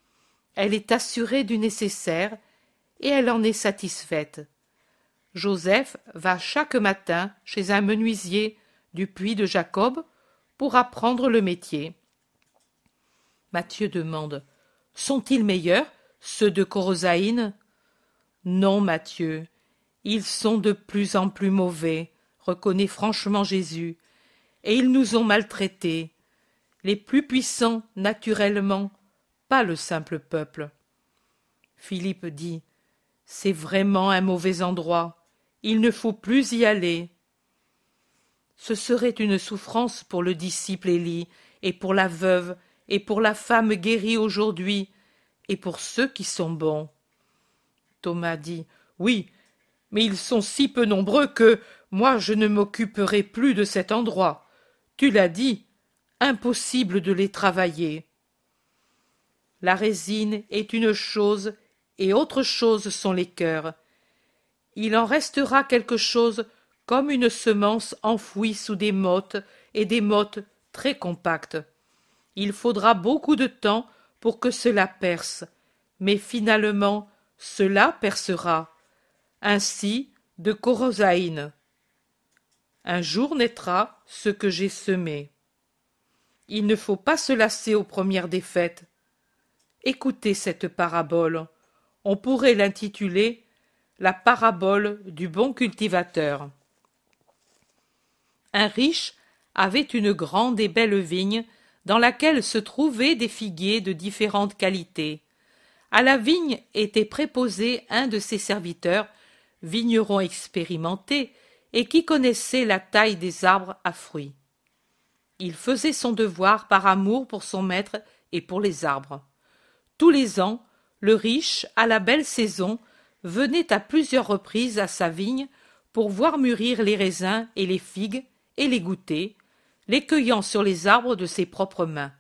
Elle est assurée du nécessaire, et elle en est satisfaite. Joseph va chaque matin chez un menuisier du puits de Jacob pour apprendre le métier. Mathieu demande Sont-ils meilleurs, ceux de Corosaïne Non, Mathieu, ils sont de plus en plus mauvais, reconnaît franchement Jésus, et ils nous ont maltraités, les plus puissants naturellement, pas le simple peuple. Philippe dit C'est vraiment un mauvais endroit, il ne faut plus y aller. Ce serait une souffrance pour le disciple Élie, et pour la veuve, et pour la femme guérie aujourd'hui, et pour ceux qui sont bons. Thomas dit Oui, mais ils sont si peu nombreux que moi je ne m'occuperai plus de cet endroit. Tu l'as dit, impossible de les travailler. La résine est une chose et autre chose sont les cœurs. Il en restera quelque chose comme une semence enfouie sous des mottes et des mottes très compactes. Il faudra beaucoup de temps pour que cela perce, mais finalement cela percera. Ainsi de Corosaïne. Un jour naîtra ce que j'ai semé. Il ne faut pas se lasser aux premières défaites. Écoutez cette parabole. On pourrait l'intituler La parabole du bon cultivateur. Un riche avait une grande et belle vigne dans laquelle se trouvaient des figuiers de différentes qualités. À la vigne était préposé un de ses serviteurs, vigneron expérimenté, et qui connaissait la taille des arbres à fruits. Il faisait son devoir par amour pour son maître et pour les arbres. Tous les ans, le riche, à la belle saison, venait à plusieurs reprises à sa vigne pour voir mûrir les raisins et les figues et les goûter, les cueillant sur les arbres de ses propres mains.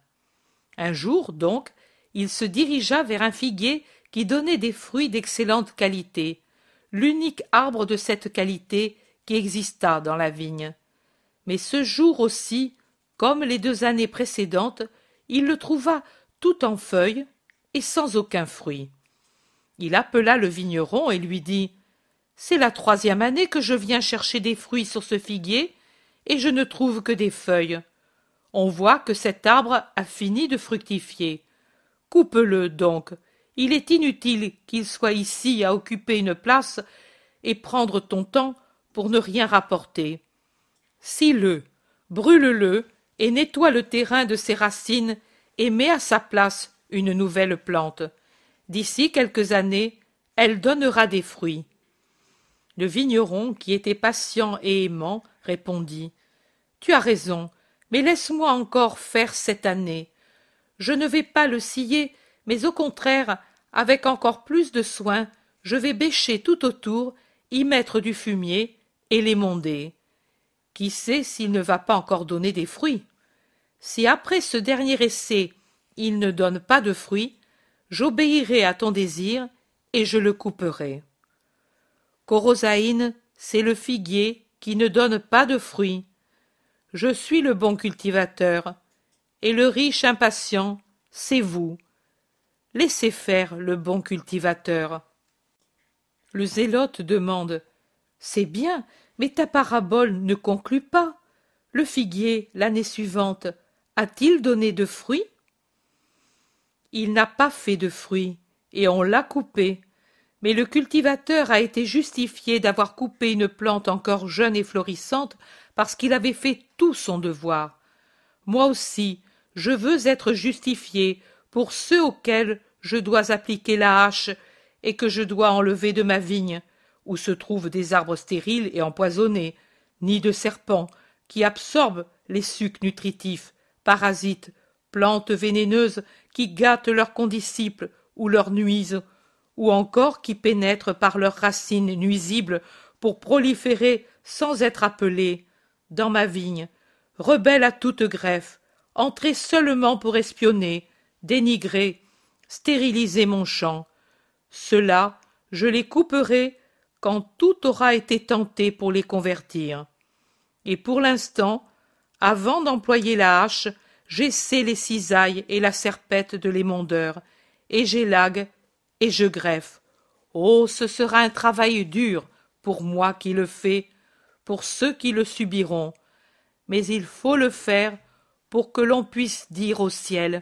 Un jour, donc, il se dirigea vers un figuier qui donnait des fruits d'excellente qualité, l'unique arbre de cette qualité qui existât dans la vigne. Mais ce jour aussi, comme les deux années précédentes, il le trouva tout en feuilles et sans aucun fruit. Il appela le vigneron et lui dit C'est la troisième année que je viens chercher des fruits sur ce figuier, et je ne trouve que des feuilles. On voit que cet arbre a fini de fructifier. Coupe-le donc. Il est inutile qu'il soit ici à occuper une place et prendre ton temps pour ne rien rapporter. Scie-le, brûle-le et nettoie le terrain de ses racines et mets à sa place une nouvelle plante. D'ici quelques années, elle donnera des fruits. Le vigneron, qui était patient et aimant, répondit Tu as raison, mais laisse-moi encore faire cette année. Je ne vais pas le scier, mais au contraire, avec encore plus de soin, je vais bêcher tout autour, y mettre du fumier et l'émonder. Qui sait s'il ne va pas encore donner des fruits? Si après ce dernier essai il ne donne pas de fruits, j'obéirai à ton désir et je le couperai. Corosaïne, c'est le figuier qui ne donne pas de fruits. Je suis le bon cultivateur, et le riche impatient, c'est vous. Laissez faire le bon cultivateur. Le zélote demande c'est bien, mais ta parabole ne conclut pas. Le figuier, l'année suivante, a-t-il donné de fruits? Il n'a pas fait de fruits, et on l'a coupé. Mais le cultivateur a été justifié d'avoir coupé une plante encore jeune et florissante parce qu'il avait fait tout son devoir. Moi aussi, je veux être justifié pour ceux auxquels je dois appliquer la hache et que je dois enlever de ma vigne, où se trouvent des arbres stériles et empoisonnés, ni de serpents, qui absorbent les sucs nutritifs, parasites, plantes vénéneuses qui gâtent leurs condisciples ou leur nuisent, ou encore qui pénètrent par leurs racines nuisibles pour proliférer sans être appelés, dans ma vigne, rebelles à toute greffe, entrer seulement pour espionner, dénigrer, stériliser mon champ. Ceux-là, je les couperai quand tout aura été tenté pour les convertir. Et pour l'instant, avant d'employer la hache, j'essaie les cisailles et la serpette de l'émondeur, et j'élague et je greffe. Oh, ce sera un travail dur pour moi qui le fais, pour ceux qui le subiront, mais il faut le faire pour que l'on puisse dire au ciel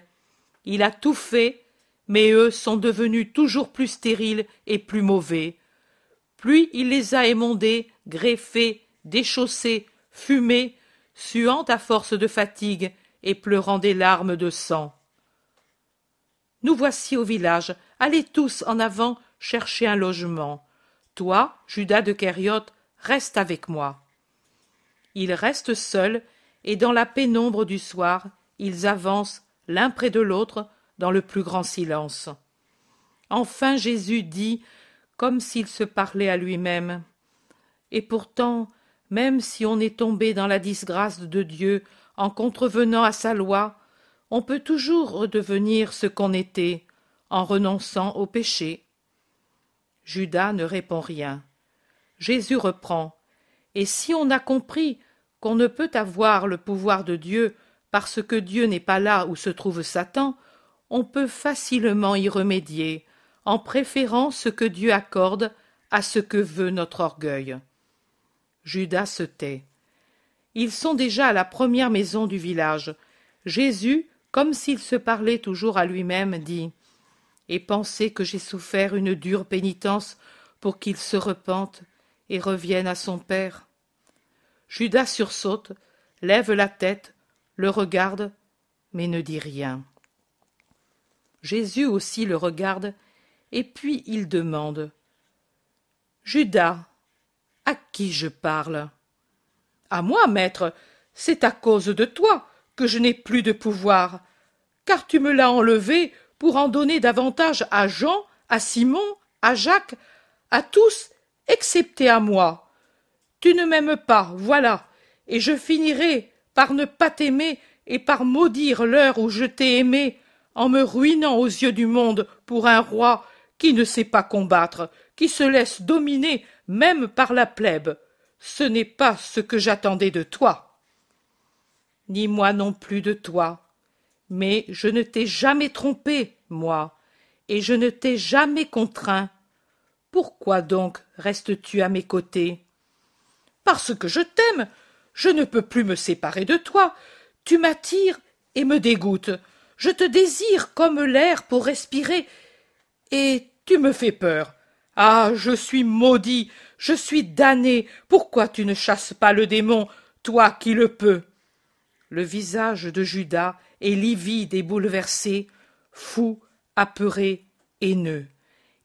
Il a tout fait, mais eux sont devenus toujours plus stériles et plus mauvais. Puis il les a émondés, greffés, déchaussés, fumés, suant à force de fatigue et pleurant des larmes de sang. Nous voici au village. Allez tous en avant chercher un logement. Toi, Judas de Kériote, reste avec moi. Ils restent seuls, et dans la pénombre du soir, ils avancent l'un près de l'autre dans le plus grand silence. Enfin Jésus dit, comme s'il se parlait à lui-même. Et pourtant, même si on est tombé dans la disgrâce de Dieu en contrevenant à sa loi, on peut toujours redevenir ce qu'on était, en renonçant au péché. Judas ne répond rien. Jésus reprend. Et si on a compris qu'on ne peut avoir le pouvoir de Dieu parce que Dieu n'est pas là où se trouve Satan, on peut facilement y remédier, en préférant ce que Dieu accorde à ce que veut notre orgueil. Judas se tait. Ils sont déjà à la première maison du village. Jésus, comme s'il se parlait toujours à lui-même, dit Et pensez que j'ai souffert une dure pénitence pour qu'il se repente et revienne à son Père. Judas sursaute, lève la tête, le regarde, mais ne dit rien. Jésus aussi le regarde, et puis il demande Judas, à qui je parle À moi, maître, c'est à cause de toi que je n'ai plus de pouvoir, car tu me l'as enlevé pour en donner davantage à Jean, à Simon, à Jacques, à tous, excepté à moi. Tu ne m'aimes pas, voilà, et je finirai par ne pas t'aimer et par maudire l'heure où je t'ai aimé, en me ruinant aux yeux du monde pour un roi qui ne sait pas combattre, qui se laisse dominer même par la plèbe. Ce n'est pas ce que j'attendais de toi. Ni moi non plus de toi. Mais je ne t'ai jamais trompé, moi, et je ne t'ai jamais contraint. Pourquoi donc restes-tu à mes côtés? Parce que je t'aime. Je ne peux plus me séparer de toi. Tu m'attires et me dégoûtes. Je te désire comme l'air pour respirer. Et tu me fais peur. Ah. Je suis maudit. Je suis damné. Pourquoi tu ne chasses pas le démon, toi qui le peux? Le visage de Judas est livide et bouleversé, fou, apeuré, haineux.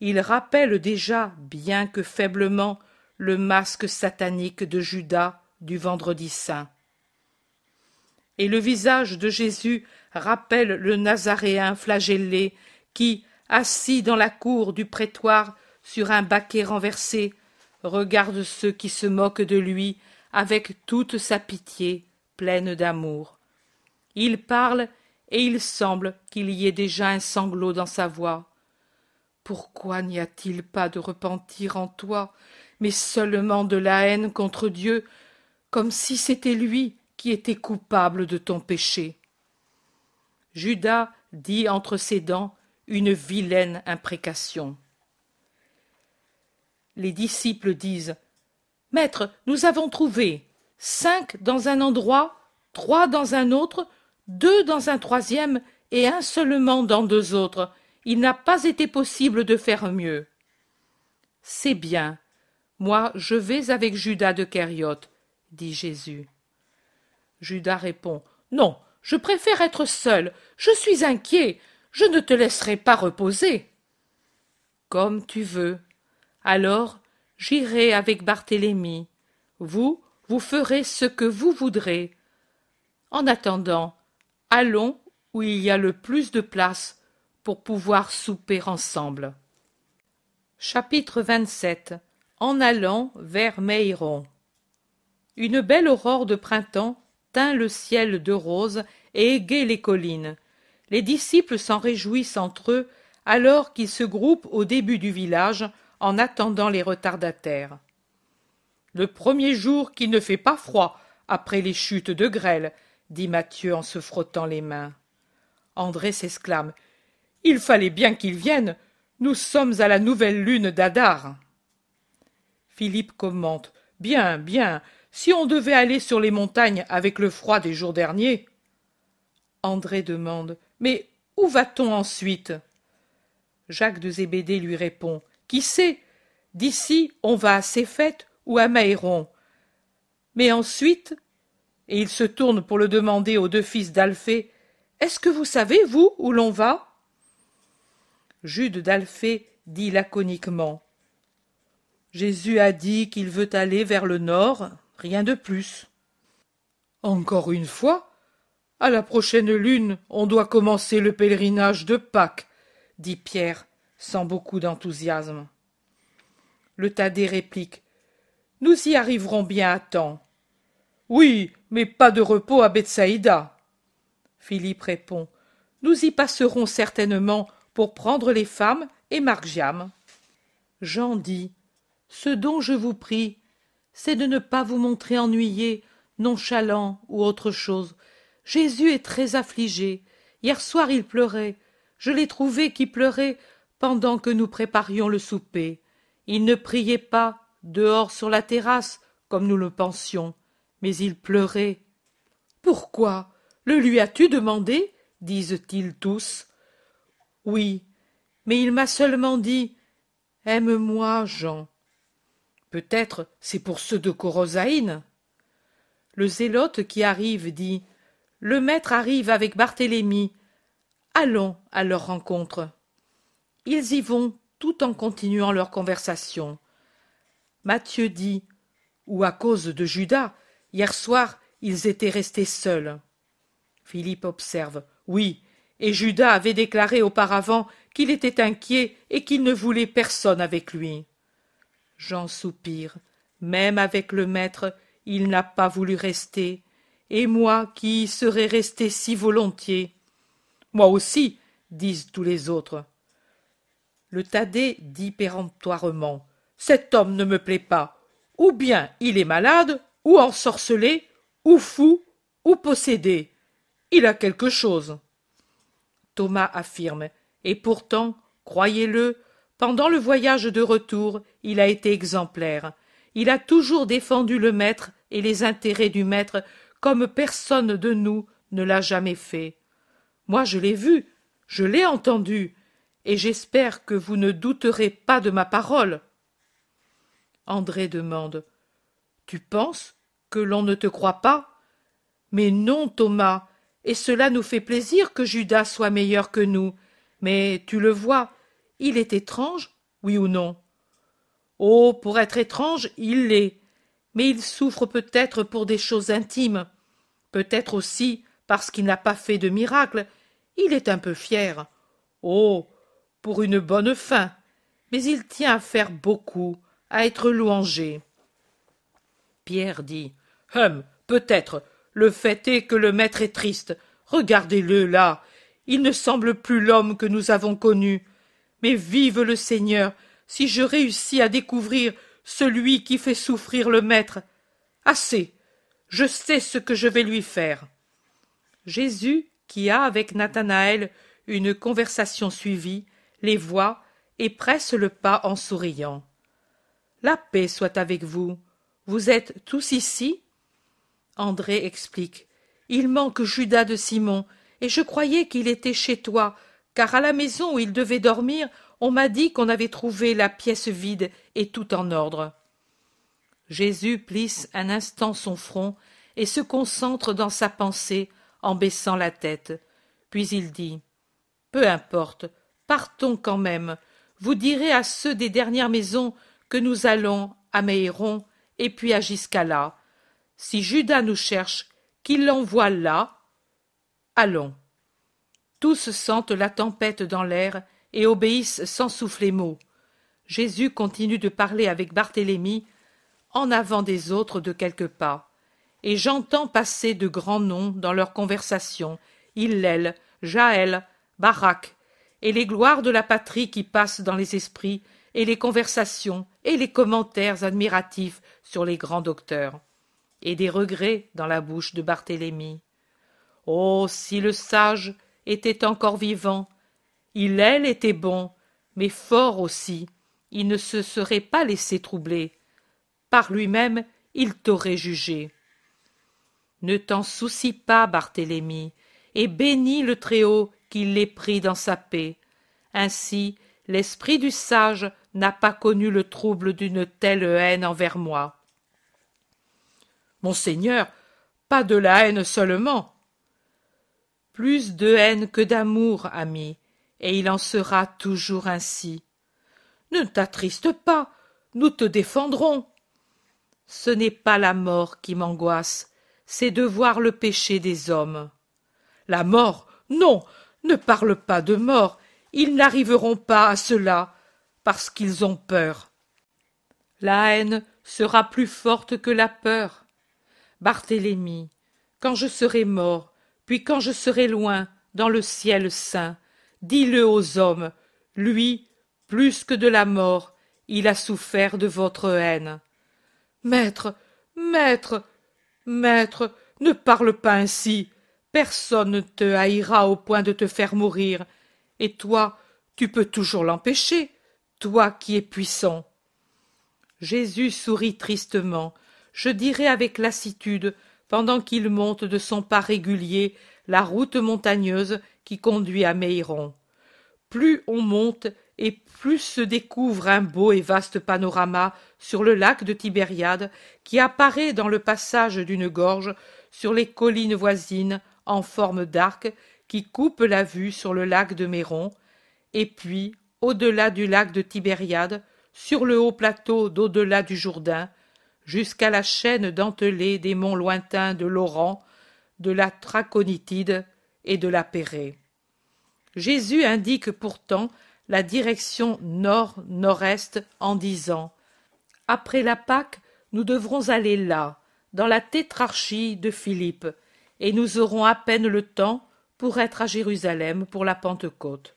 Il rappelle déjà, bien que faiblement, le masque satanique de Judas du vendredi saint. Et le visage de Jésus rappelle le Nazaréen flagellé qui, assis dans la cour du prétoire sur un baquet renversé, regarde ceux qui se moquent de lui avec toute sa pitié pleine d'amour. Il parle et il semble qu'il y ait déjà un sanglot dans sa voix. Pourquoi n'y a-t-il pas de repentir en toi, mais seulement de la haine contre Dieu, comme si c'était lui qui était coupable de ton péché? Judas dit entre ses dents une vilaine imprécation. Les disciples disent Maître, nous avons trouvé cinq dans un endroit, trois dans un autre, deux dans un troisième et un seulement dans deux autres. Il n'a pas été possible de faire mieux. C'est bien. Moi, je vais avec Judas de Kériote, dit Jésus. Judas répond Non, je préfère être seul. Je suis inquiet. Je ne te laisserai pas reposer. Comme tu veux. Alors J'irai avec Barthélemy. Vous, vous ferez ce que vous voudrez. En attendant, allons où il y a le plus de place pour pouvoir souper ensemble. Chapitre 27 En allant vers Meiron. Une belle aurore de printemps teint le ciel de rose et égaye les collines. Les disciples s'en réjouissent entre eux alors qu'ils se groupent au début du village en attendant les retardataires. Le premier jour qui ne fait pas froid après les chutes de grêle, dit Mathieu en se frottant les mains. André s'exclame. Il fallait bien qu'ils viennent. Nous sommes à la nouvelle lune d'Adar. Philippe commente. Bien, bien. Si on devait aller sur les montagnes avec le froid des jours derniers. André demande. Mais où va-t-on ensuite? Jacques de Zébédée lui répond. Qui sait? D'ici on va à Céphète ou à Maéron. Mais ensuite, et il se tourne pour le demander aux deux fils d'Alphée, est-ce que vous savez, vous, où l'on va? Jude d'Alphée dit laconiquement Jésus a dit qu'il veut aller vers le nord, rien de plus. Encore une fois, à la prochaine lune, on doit commencer le pèlerinage de Pâques, dit Pierre, sans beaucoup d'enthousiasme. Le Thaddée réplique Nous y arriverons bien à temps. Oui, mais pas de repos à Bethsaïda. Philippe répond Nous y passerons certainement pour prendre les femmes et Margiam. Jean dit Ce dont je vous prie, c'est de ne pas vous montrer ennuyé, nonchalant ou autre chose. Jésus est très affligé. Hier soir il pleurait. Je l'ai trouvé qui pleurait pendant que nous préparions le souper. Il ne priait pas dehors sur la terrasse, comme nous le pensions, mais il pleurait. Pourquoi le lui as-tu demandé? disent-ils tous. Oui, mais il m'a seulement dit Aime-moi, Jean. Peut-être c'est pour ceux de Corosaïne. Le zélote qui arrive dit Le maître arrive avec Barthélemy. Allons à leur rencontre. Ils y vont tout en continuant leur conversation. Matthieu dit Ou à cause de Judas, hier soir ils étaient restés seuls. Philippe observe. Oui, et Judas avait déclaré auparavant qu'il était inquiet et qu'il ne voulait personne avec lui. Jean soupire. Même avec le maître, il n'a pas voulu rester. Et moi qui serais resté si volontiers? Moi aussi, disent tous les autres. Le Thaddée dit péremptoirement. Cet homme ne me plaît pas. Ou bien il est malade, ou ensorcelé, ou fou, ou possédé il a quelque chose. Thomas affirme. Et pourtant, croyez-le, pendant le voyage de retour, il a été exemplaire. Il a toujours défendu le maître et les intérêts du maître comme personne de nous ne l'a jamais fait. Moi je l'ai vu, je l'ai entendu, et j'espère que vous ne douterez pas de ma parole. André demande. Tu penses que l'on ne te croit pas? Mais non, Thomas, et cela nous fait plaisir que Judas soit meilleur que nous. Mais tu le vois, il est étrange, oui ou non? Oh, pour être étrange, il l'est. Mais il souffre peut-être pour des choses intimes. Peut-être aussi parce qu'il n'a pas fait de miracle. Il est un peu fier. Oh, pour une bonne fin. Mais il tient à faire beaucoup, à être louangé. Pierre dit. Hum, peut-être, le fait est que le maître est triste. Regardez-le là. Il ne semble plus l'homme que nous avons connu. Mais vive le Seigneur, si je réussis à découvrir celui qui fait souffrir le maître. Assez. Je sais ce que je vais lui faire. Jésus, qui a avec Nathanaël une conversation suivie, les voit et presse le pas en souriant. La paix soit avec vous. Vous êtes tous ici André explique. Il manque Judas de Simon, et je croyais qu'il était chez toi, car à la maison où il devait dormir, on m'a dit qu'on avait trouvé la pièce vide et tout en ordre. Jésus plisse un instant son front et se concentre dans sa pensée en baissant la tête. Puis il dit Peu importe, partons quand même. Vous direz à ceux des dernières maisons que nous allons à Méhéron et puis à Giscala. Si Judas nous cherche, qu'il l'envoie là. Allons. Tous sentent la tempête dans l'air et obéissent sans souffler mot. Jésus continue de parler avec Barthélemy, en avant des autres de quelques pas, et j'entends passer de grands noms dans leur conversation, Hillel, Jaël, Barak, et les gloires de la patrie qui passent dans les esprits, et les conversations, et les commentaires admiratifs sur les grands docteurs, et des regrets dans la bouche de Barthélemy. Oh, si le sage était encore vivant, Hillel était bon, mais fort aussi, il ne se serait pas laissé troubler. Par lui-même, il t'aurait jugé. Ne t'en soucie pas, Barthélemy, et bénis le Très-Haut qui l'ait pris dans sa paix. Ainsi, l'esprit du sage n'a pas connu le trouble d'une telle haine envers moi. Monseigneur, pas de la haine seulement. Plus de haine que d'amour, ami, et il en sera toujours ainsi. Ne t'attriste pas, nous te défendrons. Ce n'est pas la mort qui m'angoisse, c'est de voir le péché des hommes. La mort Non. Ne parle pas de mort. Ils n'arriveront pas à cela, parce qu'ils ont peur. La haine sera plus forte que la peur. Barthélemy, quand je serai mort, puis quand je serai loin, dans le ciel saint, dis-le aux hommes, lui, plus que de la mort, il a souffert de votre haine. Maître, maître, maître, ne parle pas ainsi. Personne ne te haïra au point de te faire mourir. Et toi, tu peux toujours l'empêcher, toi qui es puissant. Jésus sourit tristement, je dirais avec lassitude, pendant qu'il monte de son pas régulier la route montagneuse qui conduit à Méiron. Plus on monte et plus se découvre un beau et vaste panorama sur le lac de Tibériade qui apparaît dans le passage d'une gorge sur les collines voisines en forme d'arc qui coupent la vue sur le lac de Méron, et puis, au-delà du lac de Tibériade, sur le haut plateau d'au-delà du Jourdain, jusqu'à la chaîne dentelée des monts lointains de l'Oran, de la Traconitide et de la Pérée. Jésus indique pourtant la direction nord-nord-est en disant Après la Pâque, nous devrons aller là, dans la tétrarchie de Philippe, et nous aurons à peine le temps pour être à Jérusalem pour la Pentecôte.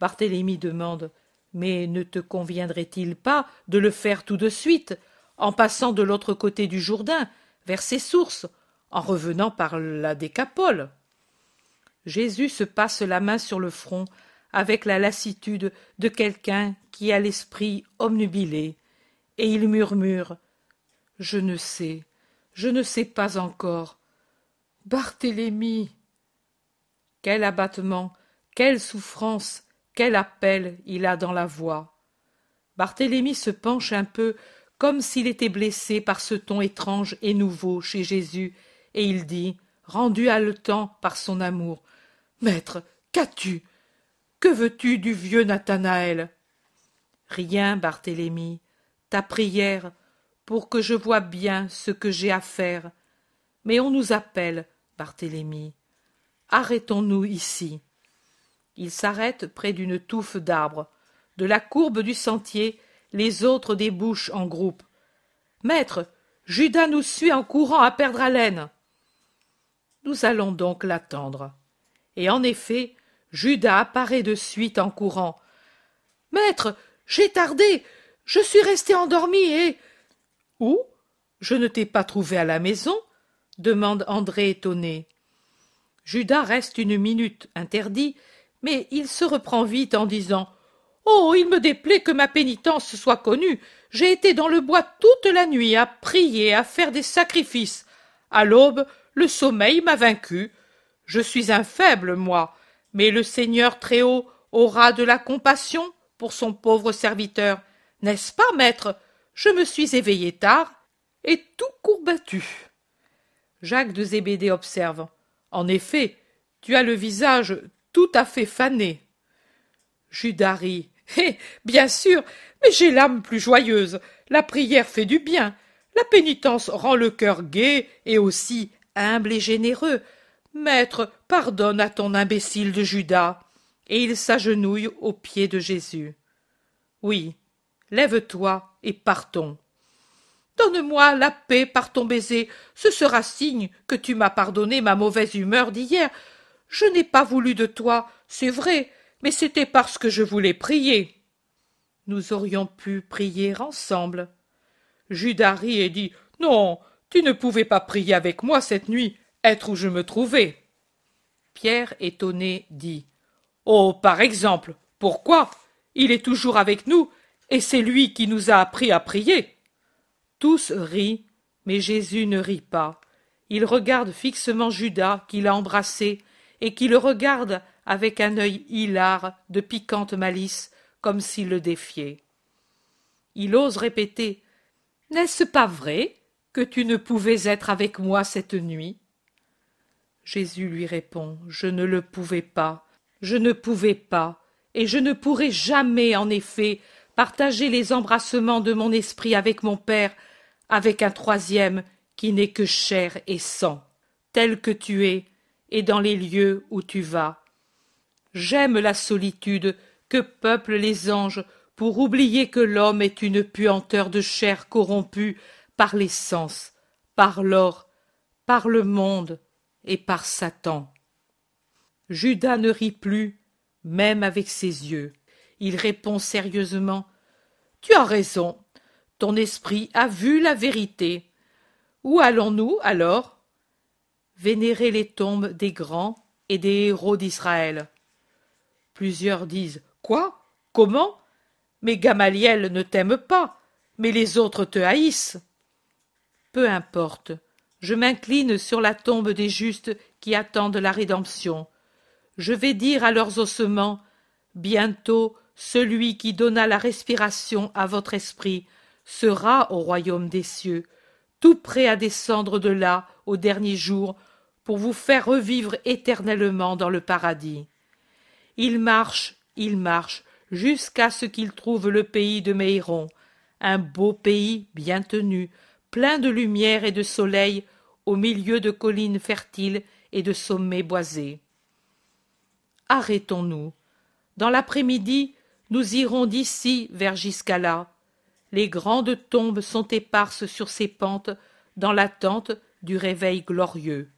Barthélemy demande Mais ne te conviendrait-il pas de le faire tout de suite, en passant de l'autre côté du Jourdain, vers ses sources, en revenant par la Décapole Jésus se passe la main sur le front avec la lassitude de quelqu'un qui a l'esprit omnubilé, et il murmure Je ne sais, je ne sais pas encore. Barthélemy Quel abattement, quelle souffrance, quel appel il a dans la voix. Barthélemy se penche un peu comme s'il était blessé par ce ton étrange et nouveau chez Jésus, et il dit, rendu haletant par son amour Maître, qu'as-tu? Que veux-tu du vieux Nathanaël? Rien, Barthélemy. Ta prière, pour que je voie bien ce que j'ai à faire. Mais on nous appelle, Barthélemy. Arrêtons-nous ici. Il s'arrête près d'une touffe d'arbres. De la courbe du sentier, les autres débouchent en groupe. Maître, Judas nous suit en courant à perdre haleine. Nous allons donc l'attendre. Et en effet, Judas apparaît de suite en courant. Maître, j'ai tardé. Je suis resté endormi et. Où? Je ne t'ai pas trouvé à la maison? demande André étonné. Judas reste une minute interdit, mais il se reprend vite en disant Oh, il me déplaît que ma pénitence soit connue. J'ai été dans le bois toute la nuit à prier, à faire des sacrifices. À l'aube, le sommeil m'a vaincu. Je suis un faible, moi mais le Seigneur Très-Haut aura de la compassion pour son pauvre serviteur. N'est-ce pas, maître? Je me suis éveillé tard et tout courbattu. Jacques de Zébédée observe. En effet, tu as le visage tout à fait fané. Judas. Eh. Bien sûr. Mais j'ai l'âme plus joyeuse. La prière fait du bien. La pénitence rend le cœur gai et aussi humble et généreux. Maître, pardonne à ton imbécile de Judas. Et il s'agenouille aux pieds de Jésus. Oui, lève-toi et partons. Donne-moi la paix par ton baiser, ce sera signe que tu m'as pardonné ma mauvaise humeur d'hier. Je n'ai pas voulu de toi, c'est vrai, mais c'était parce que je voulais prier. Nous aurions pu prier ensemble. Judas rit et dit Non, tu ne pouvais pas prier avec moi cette nuit, être où je me trouvais. Pierre, étonné, dit Oh, par exemple, pourquoi? Il est toujours avec nous, et c'est lui qui nous a appris à prier. Tous rient, mais Jésus ne rit pas. Il regarde fixement Judas qui l'a embrassé, et qui le regarde avec un œil hilar de piquante malice, comme s'il le défiait. Il ose répéter N'est-ce pas vrai que tu ne pouvais être avec moi cette nuit? Jésus lui répond Je ne le pouvais pas, je ne pouvais pas, et je ne pourrai jamais, en effet, partager les embrassements de mon esprit avec mon Père, avec un troisième qui n'est que chair et sang, tel que tu es, et dans les lieux où tu vas. J'aime la solitude que peuplent les anges pour oublier que l'homme est une puanteur de chair corrompue par les sens, par l'or, par le monde et par Satan. Judas ne rit plus, même avec ses yeux. Il répond sérieusement Tu as raison. Ton esprit a vu la vérité. Où allons-nous alors? Vénérer les tombes des grands et des héros d'Israël. Plusieurs disent Quoi? Comment? Mais Gamaliel ne t'aime pas, mais les autres te haïssent. Peu importe, je m'incline sur la tombe des justes qui attendent la rédemption. Je vais dire à leurs ossements Bientôt celui qui donna la respiration à votre esprit sera au royaume des cieux, tout prêt à descendre de là au dernier jour pour vous faire revivre éternellement dans le paradis. Il marche, il marche, jusqu'à ce qu'il trouve le pays de Méhéron, un beau pays bien tenu, plein de lumière et de soleil, au milieu de collines fertiles et de sommets boisés. Arrêtons-nous. Dans l'après-midi, nous irons d'ici vers Giscala. Les grandes tombes sont éparses sur ces pentes, dans l'attente du réveil glorieux.